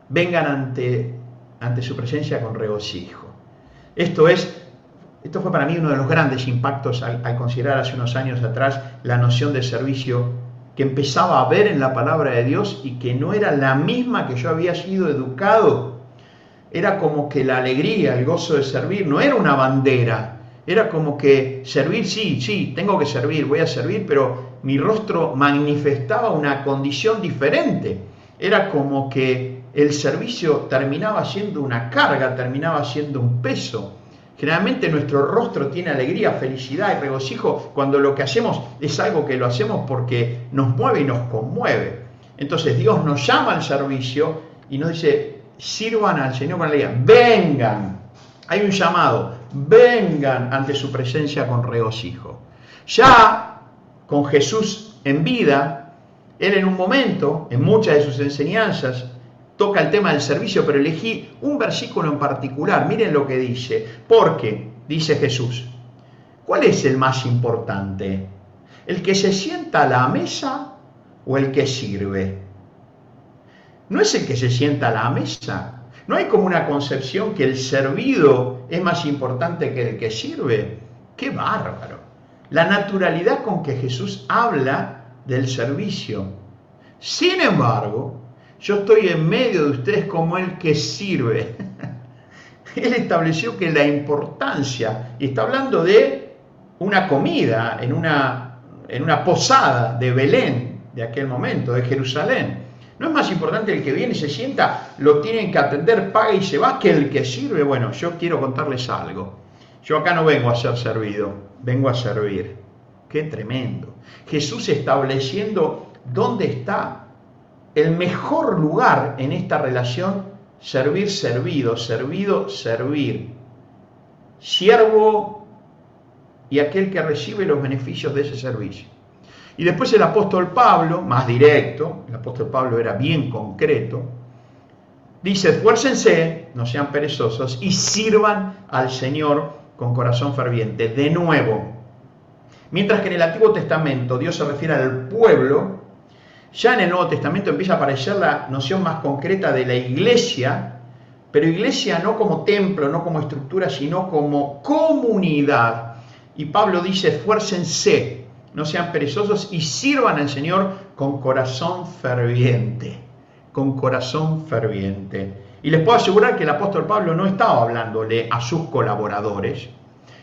Speaker 1: vengan ante, ante su presencia con regocijo. Esto es, esto fue para mí uno de los grandes impactos al, al considerar hace unos años atrás la noción de servicio que empezaba a ver en la palabra de Dios y que no era la misma que yo había sido educado. Era como que la alegría, el gozo de servir no era una bandera, era como que servir, sí, sí, tengo que servir, voy a servir, pero mi rostro manifestaba una condición diferente. Era como que el servicio terminaba siendo una carga, terminaba siendo un peso. Generalmente nuestro rostro tiene alegría, felicidad y regocijo cuando lo que hacemos es algo que lo hacemos porque nos mueve y nos conmueve. Entonces Dios nos llama al servicio y nos dice, sirvan al Señor con alegría, vengan, hay un llamado, vengan ante su presencia con regocijo. Ya con Jesús en vida, él en un momento, en muchas de sus enseñanzas, toca el tema del servicio, pero elegí un versículo en particular. Miren lo que dice. Porque, dice Jesús, ¿cuál es el más importante? ¿El que se sienta a la mesa o el que sirve? No es el que se sienta a la mesa, no hay como una concepción que el servido es más importante que el que sirve. ¡Qué bárbaro! La naturalidad con que Jesús habla del servicio. Sin embargo, yo estoy en medio de ustedes como el que sirve. Él estableció que la importancia, y está hablando de una comida en una, en una posada de Belén de aquel momento, de Jerusalén. ¿No es más importante el que viene y se sienta, lo tienen que atender, paga y se va, que el que sirve? Bueno, yo quiero contarles algo. Yo acá no vengo a ser servido, vengo a servir. Qué tremendo. Jesús estableciendo dónde está el mejor lugar en esta relación, servir, servido, servido, servir. Siervo y aquel que recibe los beneficios de ese servicio. Y después el apóstol Pablo, más directo, el apóstol Pablo era bien concreto, dice, esfuércense, no sean perezosos, y sirvan al Señor con corazón ferviente. De nuevo, mientras que en el Antiguo Testamento Dios se refiere al pueblo, ya en el Nuevo Testamento empieza a aparecer la noción más concreta de la iglesia Pero iglesia no como templo, no como estructura, sino como comunidad. Y Pablo dice, esfuércense, no sean perezosos y sirvan al Señor con corazón ferviente, con corazón ferviente. Y les puedo asegurar que el apóstol Pablo no estaba hablándole a sus colaboradores.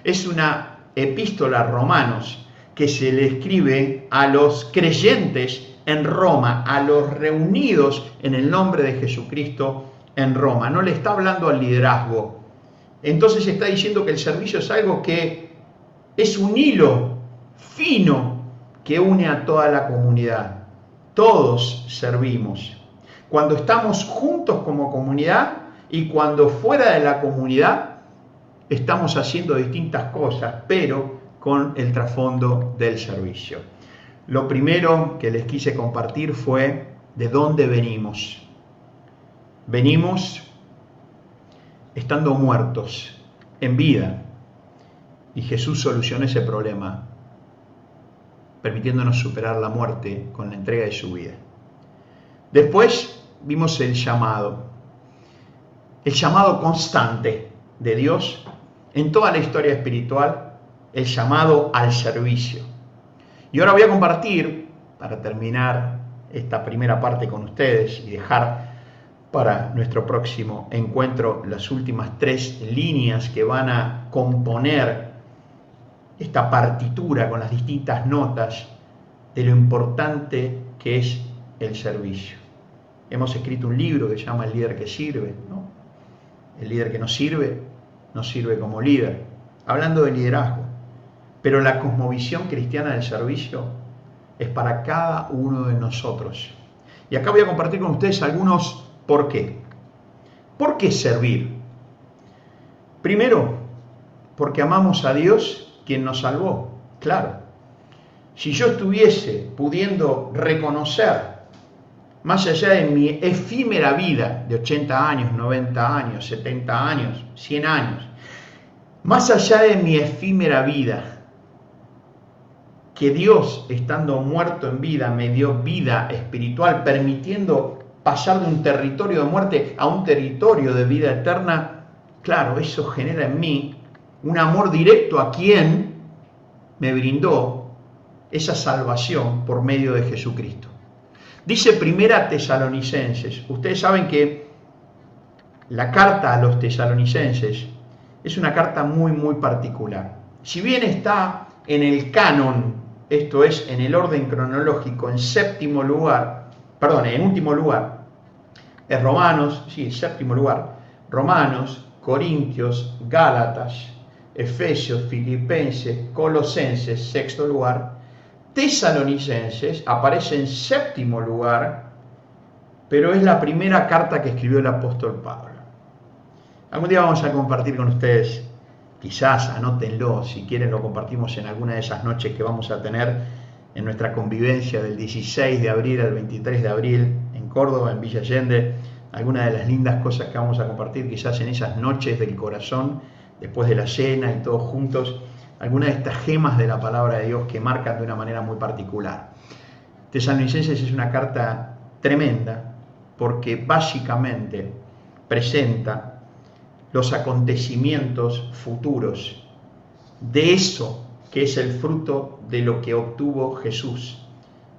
Speaker 1: Es una epístola a romanos que se le escribe a los creyentes en Roma, a los reunidos en el nombre de Jesucristo en Roma, no le está hablando al liderazgo. Entonces está diciendo que el servicio es algo que es un hilo fino que une a toda la comunidad. Todos servimos. Cuando estamos juntos como comunidad y cuando fuera de la comunidad estamos haciendo distintas cosas, pero con el trasfondo del servicio. Lo primero que les quise compartir fue de dónde venimos. Venimos estando muertos en vida y Jesús solucionó ese problema permitiéndonos superar la muerte con la entrega de su vida. Después vimos el llamado, el llamado constante de Dios en toda la historia espiritual, el llamado al servicio. Y ahora voy a compartir, para terminar esta primera parte con ustedes y dejar para nuestro próximo encuentro las últimas tres líneas que van a componer esta partitura con las distintas notas de lo importante que es el servicio. Hemos escrito un libro que se llama El líder que sirve. El líder que no sirve, no sirve como líder. Hablando de liderazgo. Pero la cosmovisión cristiana del servicio es para cada uno de nosotros. Y acá voy a compartir con ustedes algunos ¿Por qué? ¿Por qué servir? Primero, porque amamos a Dios quien nos salvó, claro. Si yo estuviese pudiendo reconocer, más allá de mi efímera vida de 80 años, 90 años, 70 años, 100 años, más allá de mi efímera vida, que Dios, estando muerto en vida, me dio vida espiritual, permitiendo pasar de un territorio de muerte a un territorio de vida eterna, claro, eso genera en mí un amor directo a quien me brindó esa salvación por medio de Jesucristo. Dice Primera Tesalonicenses, ustedes saben que la carta a los tesalonicenses es una carta muy, muy particular. Si bien está en el canon, esto es, en el orden cronológico, en séptimo lugar, perdón, en último lugar, es Romanos, sí, séptimo lugar, Romanos, Corintios, Gálatas, Efesios, Filipenses, Colosenses, sexto lugar, Tesalonicenses aparece en séptimo lugar, pero es la primera carta que escribió el apóstol Pablo. Algún día vamos a compartir con ustedes, quizás anótenlo, si quieren lo compartimos en alguna de esas noches que vamos a tener en nuestra convivencia del 16 de abril al 23 de abril Córdoba, en Villa Allende, algunas de las lindas cosas que vamos a compartir quizás en esas noches del corazón, después de la cena y todos juntos, algunas de estas gemas de la palabra de Dios que marcan de una manera muy particular. Tesalonicenses es una carta tremenda porque básicamente presenta los acontecimientos futuros de eso que es el fruto de lo que obtuvo Jesús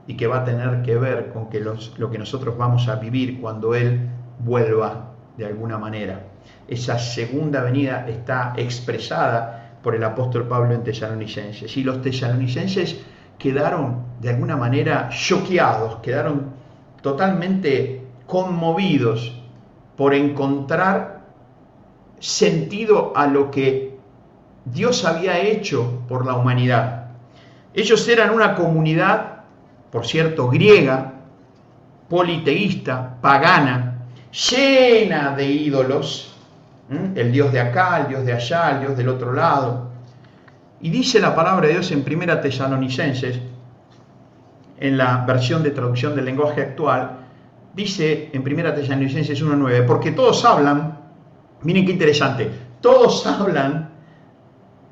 Speaker 1: y que va a tener que ver con que lo que nosotros vamos a vivir cuando Él vuelva de alguna manera. Esa segunda venida está expresada por el apóstol Pablo en Tesalonicenses. Y los tesalonicenses quedaron de alguna manera choqueados, quedaron totalmente conmovidos por encontrar sentido a lo que Dios había hecho por la humanidad. Ellos eran una comunidad por cierto, griega, politeísta, pagana, llena de ídolos, el Dios de acá, el Dios de allá, el Dios del otro lado. Y dice la palabra de Dios en Primera Tesalonicenses, en la versión de traducción del lenguaje actual, dice en Primera Tesalonicenses 1.9, porque todos hablan, miren qué interesante, todos hablan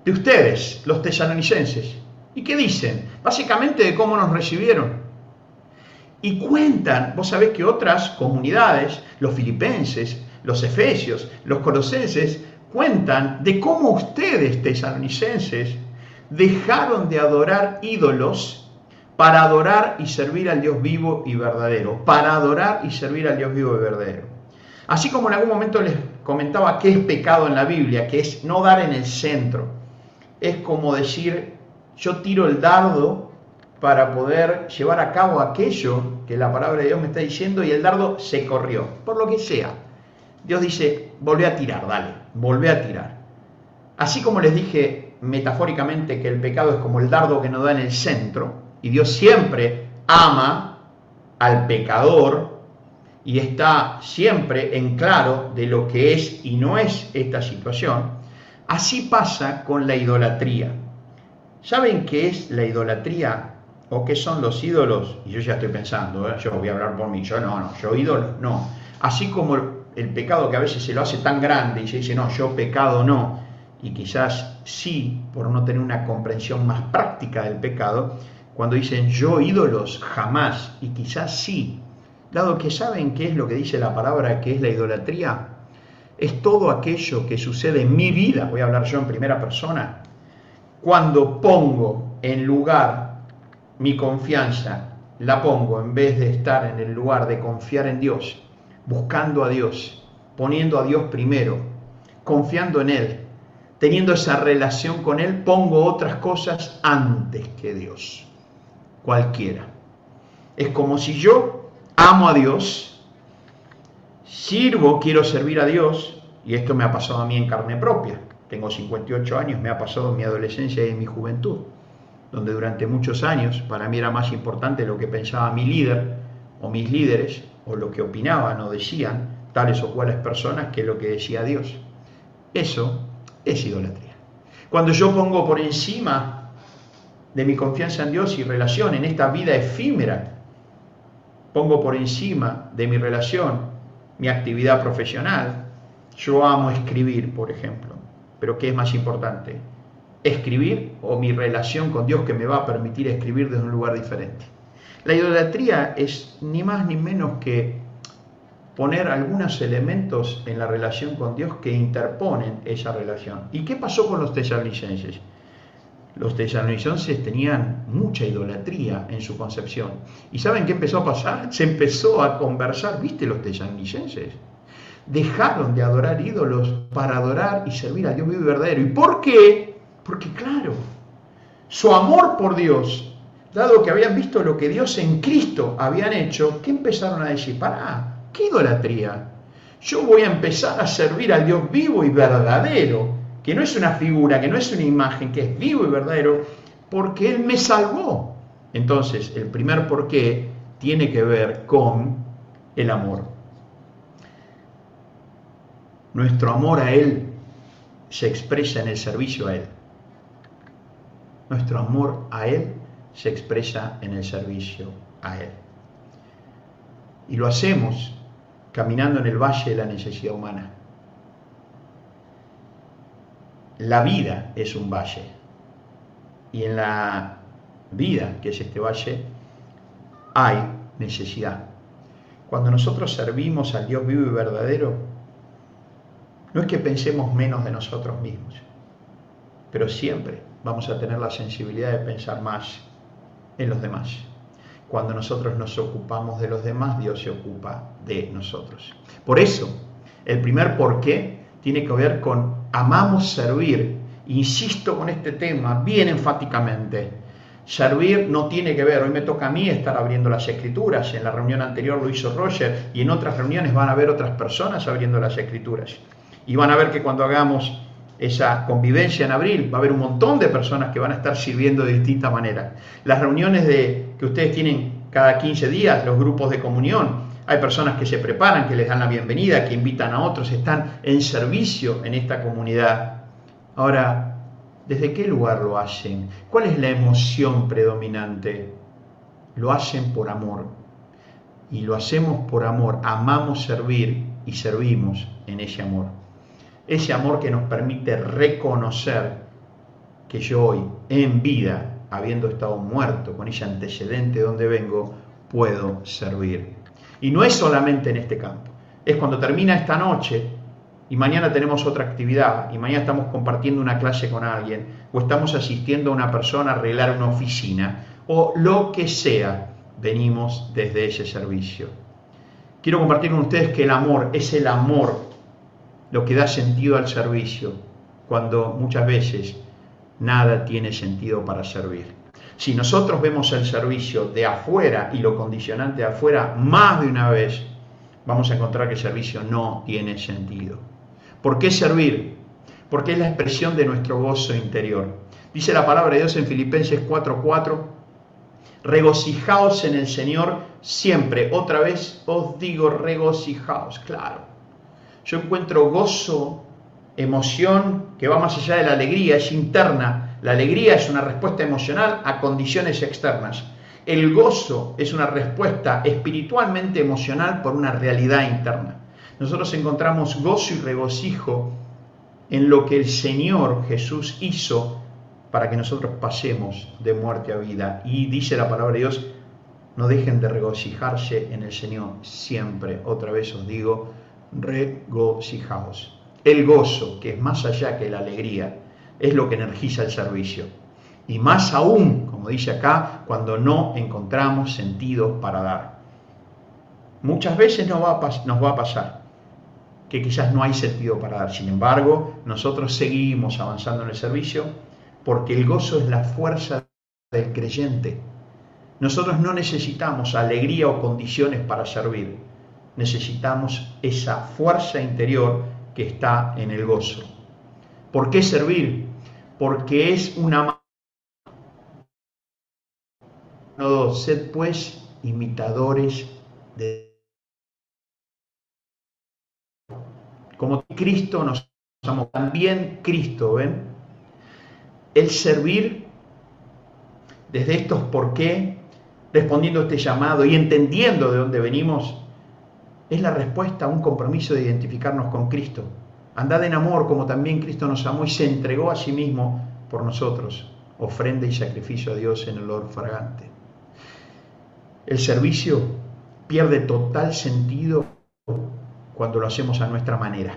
Speaker 1: de ustedes, los tesalonicenses, ¿Y qué dicen? Básicamente de cómo nos recibieron. Y cuentan, vos sabés que otras comunidades, los filipenses, los efesios, los colosenses, cuentan de cómo ustedes, tesalonicenses, dejaron de adorar ídolos para adorar y servir al Dios vivo y verdadero, para adorar y servir al Dios vivo y verdadero. Así como en algún momento les comentaba qué es pecado en la Biblia, que es no dar en el centro. Es como decir, yo tiro el dardo para poder llevar a cabo aquello que la palabra de Dios me está diciendo y el dardo se corrió, por lo que sea. Dios dice, volvé a tirar, dale, volvé a tirar. Así como les dije metafóricamente que el pecado es como el dardo que no da en el centro, y Dios siempre ama al pecador y está siempre en claro de lo que es y no es esta situación, así pasa con la idolatría. ¿Saben qué es la idolatría? ¿O qué son los ídolos? Y yo ya estoy pensando, ¿eh? yo voy a hablar por mí, yo no, no, yo ídolo, no. Así como el pecado que a veces se lo hace tan grande y se dice, no, yo pecado no, y quizás sí, por no tener una comprensión más práctica del pecado, cuando dicen yo ídolos, jamás, y quizás sí, que saben qué es lo que dice la palabra que es la idolatría, es todo aquello que sucede en mi vida, voy a hablar yo en primera persona, cuando pongo en lugar mi confianza, la pongo en vez de estar en el lugar de confiar en Dios, buscando a Dios, poniendo a Dios primero, confiando en Él, teniendo esa relación con Él, pongo otras cosas antes que Dios, cualquiera. Es como si yo amo a Dios, sirvo, quiero servir a Dios, y esto me ha pasado a mí en carne propia. Tengo 58 años, me ha pasado en mi adolescencia y en mi juventud, donde durante muchos años para mí era más importante lo que pensaba mi líder o mis líderes, o lo que opinaban o decían tales o cuales personas que lo que decía Dios. Eso es idolatría. Cuando yo pongo por encima de mi confianza en Dios y relación en esta vida efímera, pongo por encima de mi relación mi actividad profesional, yo amo escribir, por ejemplo, pero ¿qué es más importante? ¿Escribir o mi relación con Dios que me va a permitir escribir desde un lugar diferente? La idolatría es ni más ni menos que poner algunos elementos en la relación con Dios que interponen esa relación. ¿Y qué pasó con los tesalonicenses? Los tesalonicenses tenían mucha idolatría en su concepción. ¿Y saben qué empezó a pasar? Se empezó a conversar, ¿viste los tesalonicenses? Dejaron de adorar ídolos para adorar y servir a Dios vivo y verdadero. ¿Y por qué? Porque claro, su amor por Dios dado que habían visto lo que Dios en Cristo habían hecho, ¿qué empezaron a decir? Pará, ¿qué idolatría? Yo voy a empezar a servir al Dios vivo y verdadero, que no es una figura, que no es una imagen, que es vivo y verdadero, porque Él me salvó. Entonces, el primer porqué tiene que ver con el amor. Nuestro amor a Él se expresa en el servicio a Él. Nuestro amor a Él se expresa en el servicio a Él. Y lo hacemos caminando en el valle de la necesidad humana. La vida es un valle. Y en la vida, que es este valle, hay necesidad. Cuando nosotros servimos al Dios vivo y verdadero, no es que pensemos menos de nosotros mismos, pero siempre vamos a tener la sensibilidad de pensar más en los demás. Cuando nosotros nos ocupamos de los demás, Dios se ocupa de nosotros. Por eso, el primer por qué tiene que ver con amamos servir. Insisto con este tema bien enfáticamente. Servir no tiene que ver, hoy me toca a mí estar abriendo las escrituras, en la reunión anterior lo hizo Roger y en otras reuniones van a ver otras personas abriendo las escrituras. Y van a ver que cuando hagamos esa convivencia en abril, va a haber un montón de personas que van a estar sirviendo de distinta manera. Las reuniones de, que ustedes tienen cada 15 días, los grupos de comunión, hay personas que se preparan, que les dan la bienvenida, que invitan a otros, están en servicio en esta comunidad. Ahora, ¿desde qué lugar lo hacen? ¿Cuál es la emoción predominante? Lo hacen por amor. Y lo hacemos por amor. Amamos servir y servimos en ese amor ese amor que nos permite reconocer que yo hoy, en vida, habiendo estado muerto con ese antecedente donde vengo, puedo servir. Y no es solamente en este campo, es cuando termina esta noche y mañana tenemos otra actividad y mañana estamos compartiendo una clase con alguien o estamos asistiendo a una persona a arreglar una oficina o lo que sea, venimos desde ese servicio. Quiero compartir con ustedes que el amor es el amor lo que da sentido al servicio cuando muchas veces nada tiene sentido para servir. Si nosotros vemos el servicio de afuera y lo condicionante de afuera más de una vez, vamos a encontrar que el servicio no tiene sentido. ¿Por qué servir? Porque es la expresión de nuestro gozo interior. Dice la palabra de Dios en Filipenses 4:4, regocijaos en el Señor siempre. Otra vez os digo regocijaos, claro. Yo encuentro gozo, emoción que va más allá de la alegría, es interna. La alegría es una respuesta emocional a condiciones externas. El gozo es una respuesta espiritualmente emocional por una realidad interna. Nosotros encontramos gozo y regocijo en lo que el Señor Jesús hizo para que nosotros pasemos de muerte a vida. Y dice la palabra de Dios, no dejen de regocijarse en el Señor siempre. Otra vez os digo, regocijaos. El gozo, que es más allá que la alegría, es lo que energiza el servicio. Y más aún, como dice acá, cuando no encontramos sentido para dar. Muchas veces nos va, a, pasar que quizás no hay sentido para dar. Sin embargo, nosotros seguimos avanzando en el servicio porque el gozo es la fuerza del creyente. Nosotros no necesitamos alegría o condiciones para servir. Necesitamos esa fuerza interior que está en el gozo. ¿Por qué servir? Porque es una no, sed pues imitadores de como Cristo nos amó, también Cristo, ¿ven? El servir desde estos por qué, respondiendo a este llamado y entendiendo de dónde venimos, es la respuesta a un compromiso de identificarnos con Cristo. Andad en amor como también Cristo nos amó y se entregó a sí mismo por nosotros, ofrenda y sacrificio a Dios en olor fragante. El servicio pierde total sentido cuando lo hacemos a nuestra manera.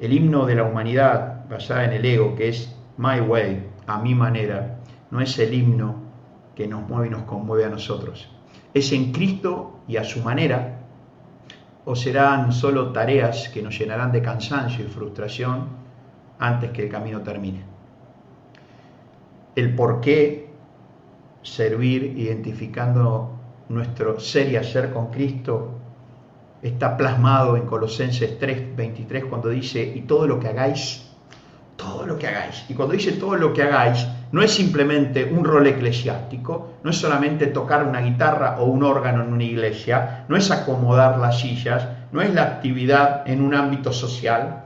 Speaker 1: El himno de la humanidad basada en el ego, que es My Way, a mi manera, no es el himno que nos mueve y nos conmueve a nosotros. Es en Cristo y a su manera, o serán solo tareas que nos llenarán de cansancio y frustración antes que el camino termine. El por qué servir identificando nuestro ser y hacer con Cristo está plasmado en Colosenses 3, 23 cuando dice, y todo lo que hagáis, todo lo que hagáis. Y cuando dice todo lo que hagáis, no es simplemente un rol eclesiástico, no es solamente tocar una guitarra o un órgano en una iglesia, no es acomodar las sillas, no es la actividad en un ámbito social,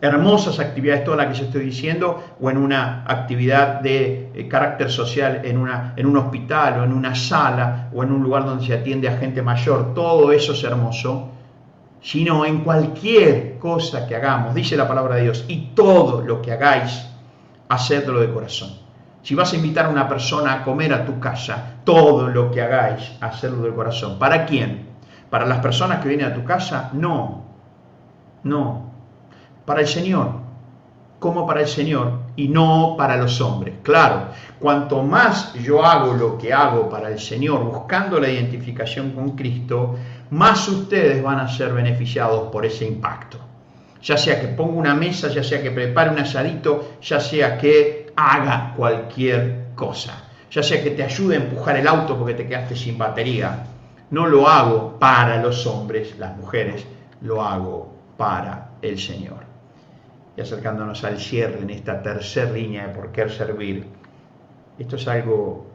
Speaker 1: hermosas actividades, todas las que yo estoy diciendo, o en una actividad de eh, carácter social en, una, en un hospital o en una sala o en un lugar donde se atiende a gente mayor, todo eso es hermoso, sino en cualquier cosa que hagamos, dice la palabra de Dios, y todo lo que hagáis, hacedlo de corazón. Si vas a invitar a una persona a comer a tu casa, todo lo que hagáis, hacedlo de corazón. ¿Para quién? ¿Para las personas que vienen a tu casa? No, no, para el Señor, como para el Señor y no para los hombres. Claro, cuanto más yo hago lo que hago para el Señor, buscando la identificación con Cristo, más ustedes van a ser beneficiados por ese impacto. Ya sea que ponga una mesa, ya sea que prepare un asadito, ya sea que haga cualquier cosa, ya sea que te ayude a empujar el auto porque te quedaste sin batería. No lo hago para los hombres, las mujeres, lo hago para el Señor y acercándonos al cierre en esta tercera línea de por qué servir, esto es algo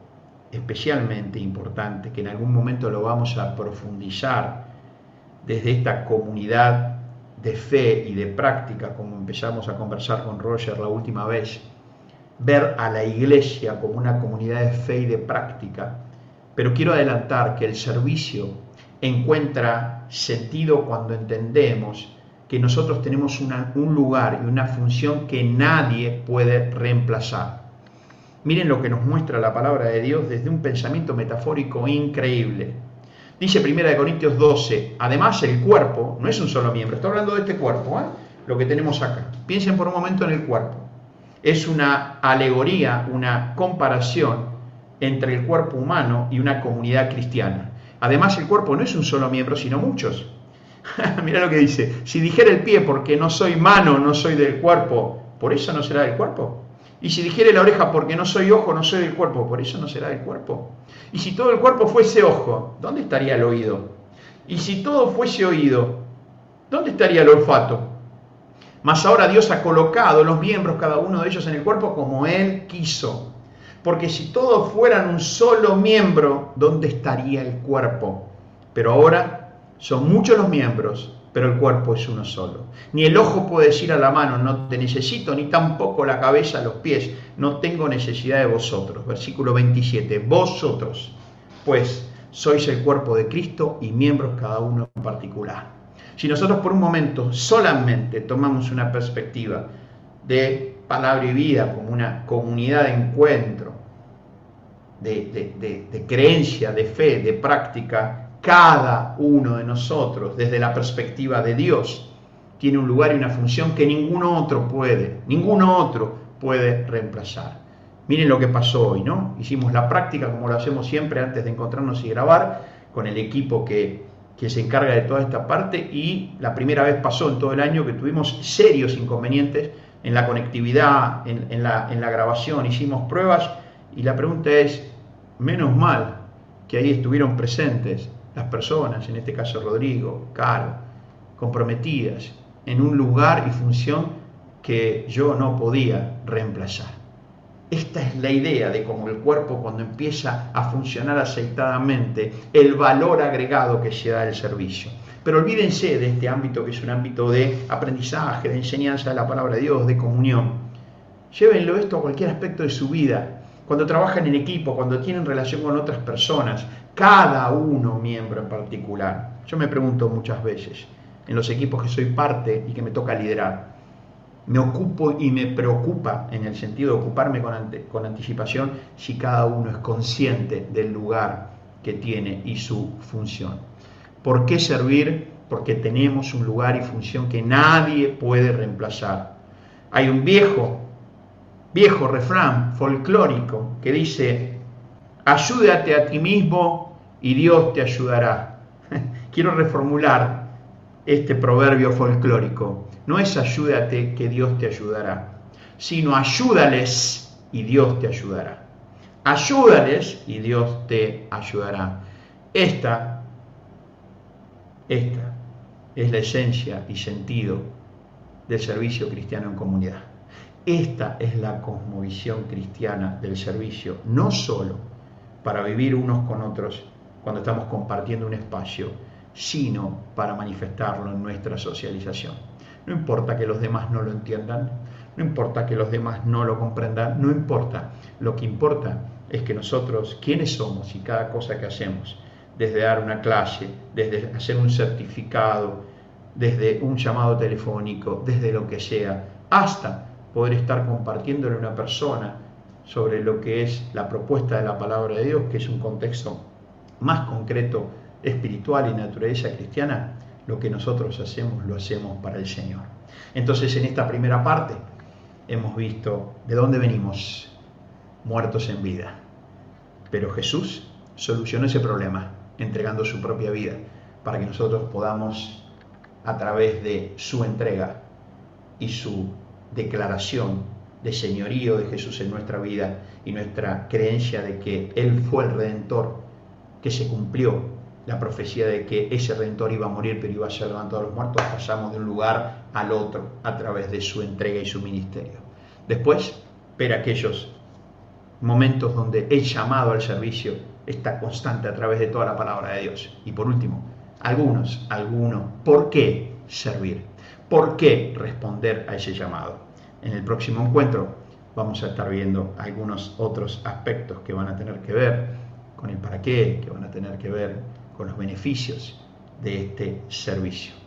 Speaker 1: especialmente importante que en algún momento lo vamos a profundizar desde esta comunidad de fe y de práctica, como empezamos a conversar con Roger la última vez, ver a la iglesia como una comunidad de fe y de práctica, pero quiero adelantar que el servicio encuentra sentido cuando entendemos que nosotros tenemos un lugar y una función que nadie puede reemplazar. Miren lo que nos muestra la palabra de Dios desde un pensamiento metafórico increíble. Dice 1 Corintios 12, además el cuerpo no es un solo miembro, está hablando de este cuerpo, ¿eh? lo que tenemos acá. Piensen por un momento en el cuerpo. Es una alegoría, una comparación entre el cuerpo humano y una comunidad cristiana. Además el cuerpo no es un solo miembro, sino muchos. Mira lo que dice, si dijera el pie porque no soy mano, no soy del cuerpo, ¿por eso no será del cuerpo? Y si dijere la oreja porque no soy ojo, no soy del cuerpo, por eso no será del cuerpo. Y si todo el cuerpo fuese ojo, ¿dónde estaría el oído? Y si todo fuese oído, ¿dónde estaría el olfato? Mas ahora Dios ha colocado los miembros, cada uno de ellos, en el cuerpo como Él quiso. Porque si todos fueran un solo miembro, ¿dónde estaría el cuerpo? Pero ahora son muchos los miembros, pero el cuerpo es uno solo. Ni el ojo puede decir a la mano, no te necesito, ni tampoco la cabeza los pies, no tengo necesidad de vosotros. Versículo 27, vosotros, pues sois el cuerpo de Cristo y miembros cada uno en particular. Si nosotros por un momento solamente tomamos una perspectiva de palabra y vida como una comunidad de encuentro, de, de creencia, de fe, de práctica, cada uno de nosotros, desde la perspectiva de Dios, tiene un lugar y una función que ningún otro puede, ningún otro puede reemplazar. Miren lo que pasó hoy, ¿no? Hicimos la práctica como lo hacemos siempre antes de encontrarnos y grabar con el equipo que, se encarga de toda esta parte y la primera vez pasó en todo el año que tuvimos serios inconvenientes en la conectividad, en, la, en la grabación, hicimos pruebas y la pregunta es, menos mal que ahí estuvieron presentes las personas, en este caso Rodrigo, Caro, comprometidas en un lugar y función que yo no podía reemplazar. Esta es la idea de cómo el cuerpo cuando empieza a funcionar aceitadamente, el valor agregado que se da del servicio. Pero olvídense de este ámbito que es un ámbito de aprendizaje, de enseñanza de la palabra de Dios, de comunión. Llévenlo esto a cualquier aspecto de su vida, cuando trabajan en equipo, cuando tienen relación con otras personas, cada uno miembro en particular. Yo me pregunto muchas veces, en los equipos que soy parte y que me toca liderar, me ocupo y me preocupa en el sentido de ocuparme con, anticipación si cada uno es consciente del lugar que tiene y su función. ¿Por qué servir? Porque tenemos un lugar y función que nadie puede reemplazar. Hay un viejo, viejo refrán folclórico que dice, ayúdate a ti mismo y Dios te ayudará. Quiero reformular este proverbio folclórico. No es ayúdate que Dios te ayudará, sino ayúdales y Dios te ayudará. Ayúdales y Dios te ayudará. Esta, esta es la esencia y sentido del servicio cristiano en comunidad. Esta es la cosmovisión cristiana del servicio, no solo para vivir unos con otros cuando estamos compartiendo un espacio, sino para manifestarlo en nuestra socialización. No importa que los demás no lo entiendan, no importa que los demás no lo comprendan, no importa. Lo que importa es que nosotros, quiénes somos y cada cosa que hacemos, desde dar una clase, desde hacer un certificado, desde un llamado telefónico, desde lo que sea, hasta poder estar compartiéndole a una persona sobre lo que es la propuesta de la palabra de Dios, que es un contexto más concreto, espiritual y naturaleza cristiana, lo que nosotros hacemos lo hacemos para el Señor. Entonces en esta primera parte hemos visto de dónde venimos, muertos en vida. Pero Jesús solucionó ese problema entregando su propia vida para que nosotros podamos, a través de su entrega y su declaración de señorío de Jesús en nuestra vida y nuestra creencia de que Él fue el redentor, que se cumplió la profecía de que ese redentor iba a morir pero iba a ser levantado a los muertos, pasamos de un lugar al otro a través de su entrega y su ministerio. Después, ver aquellos momentos donde el llamado al servicio está constante a través de toda la palabra de Dios. Y por último, algunos, algunos, ¿por qué servir? ¿Por qué responder a ese llamado? En el próximo encuentro vamos a estar viendo algunos otros aspectos que van a tener que ver con el para qué, que van a tener que ver con los beneficios de este servicio.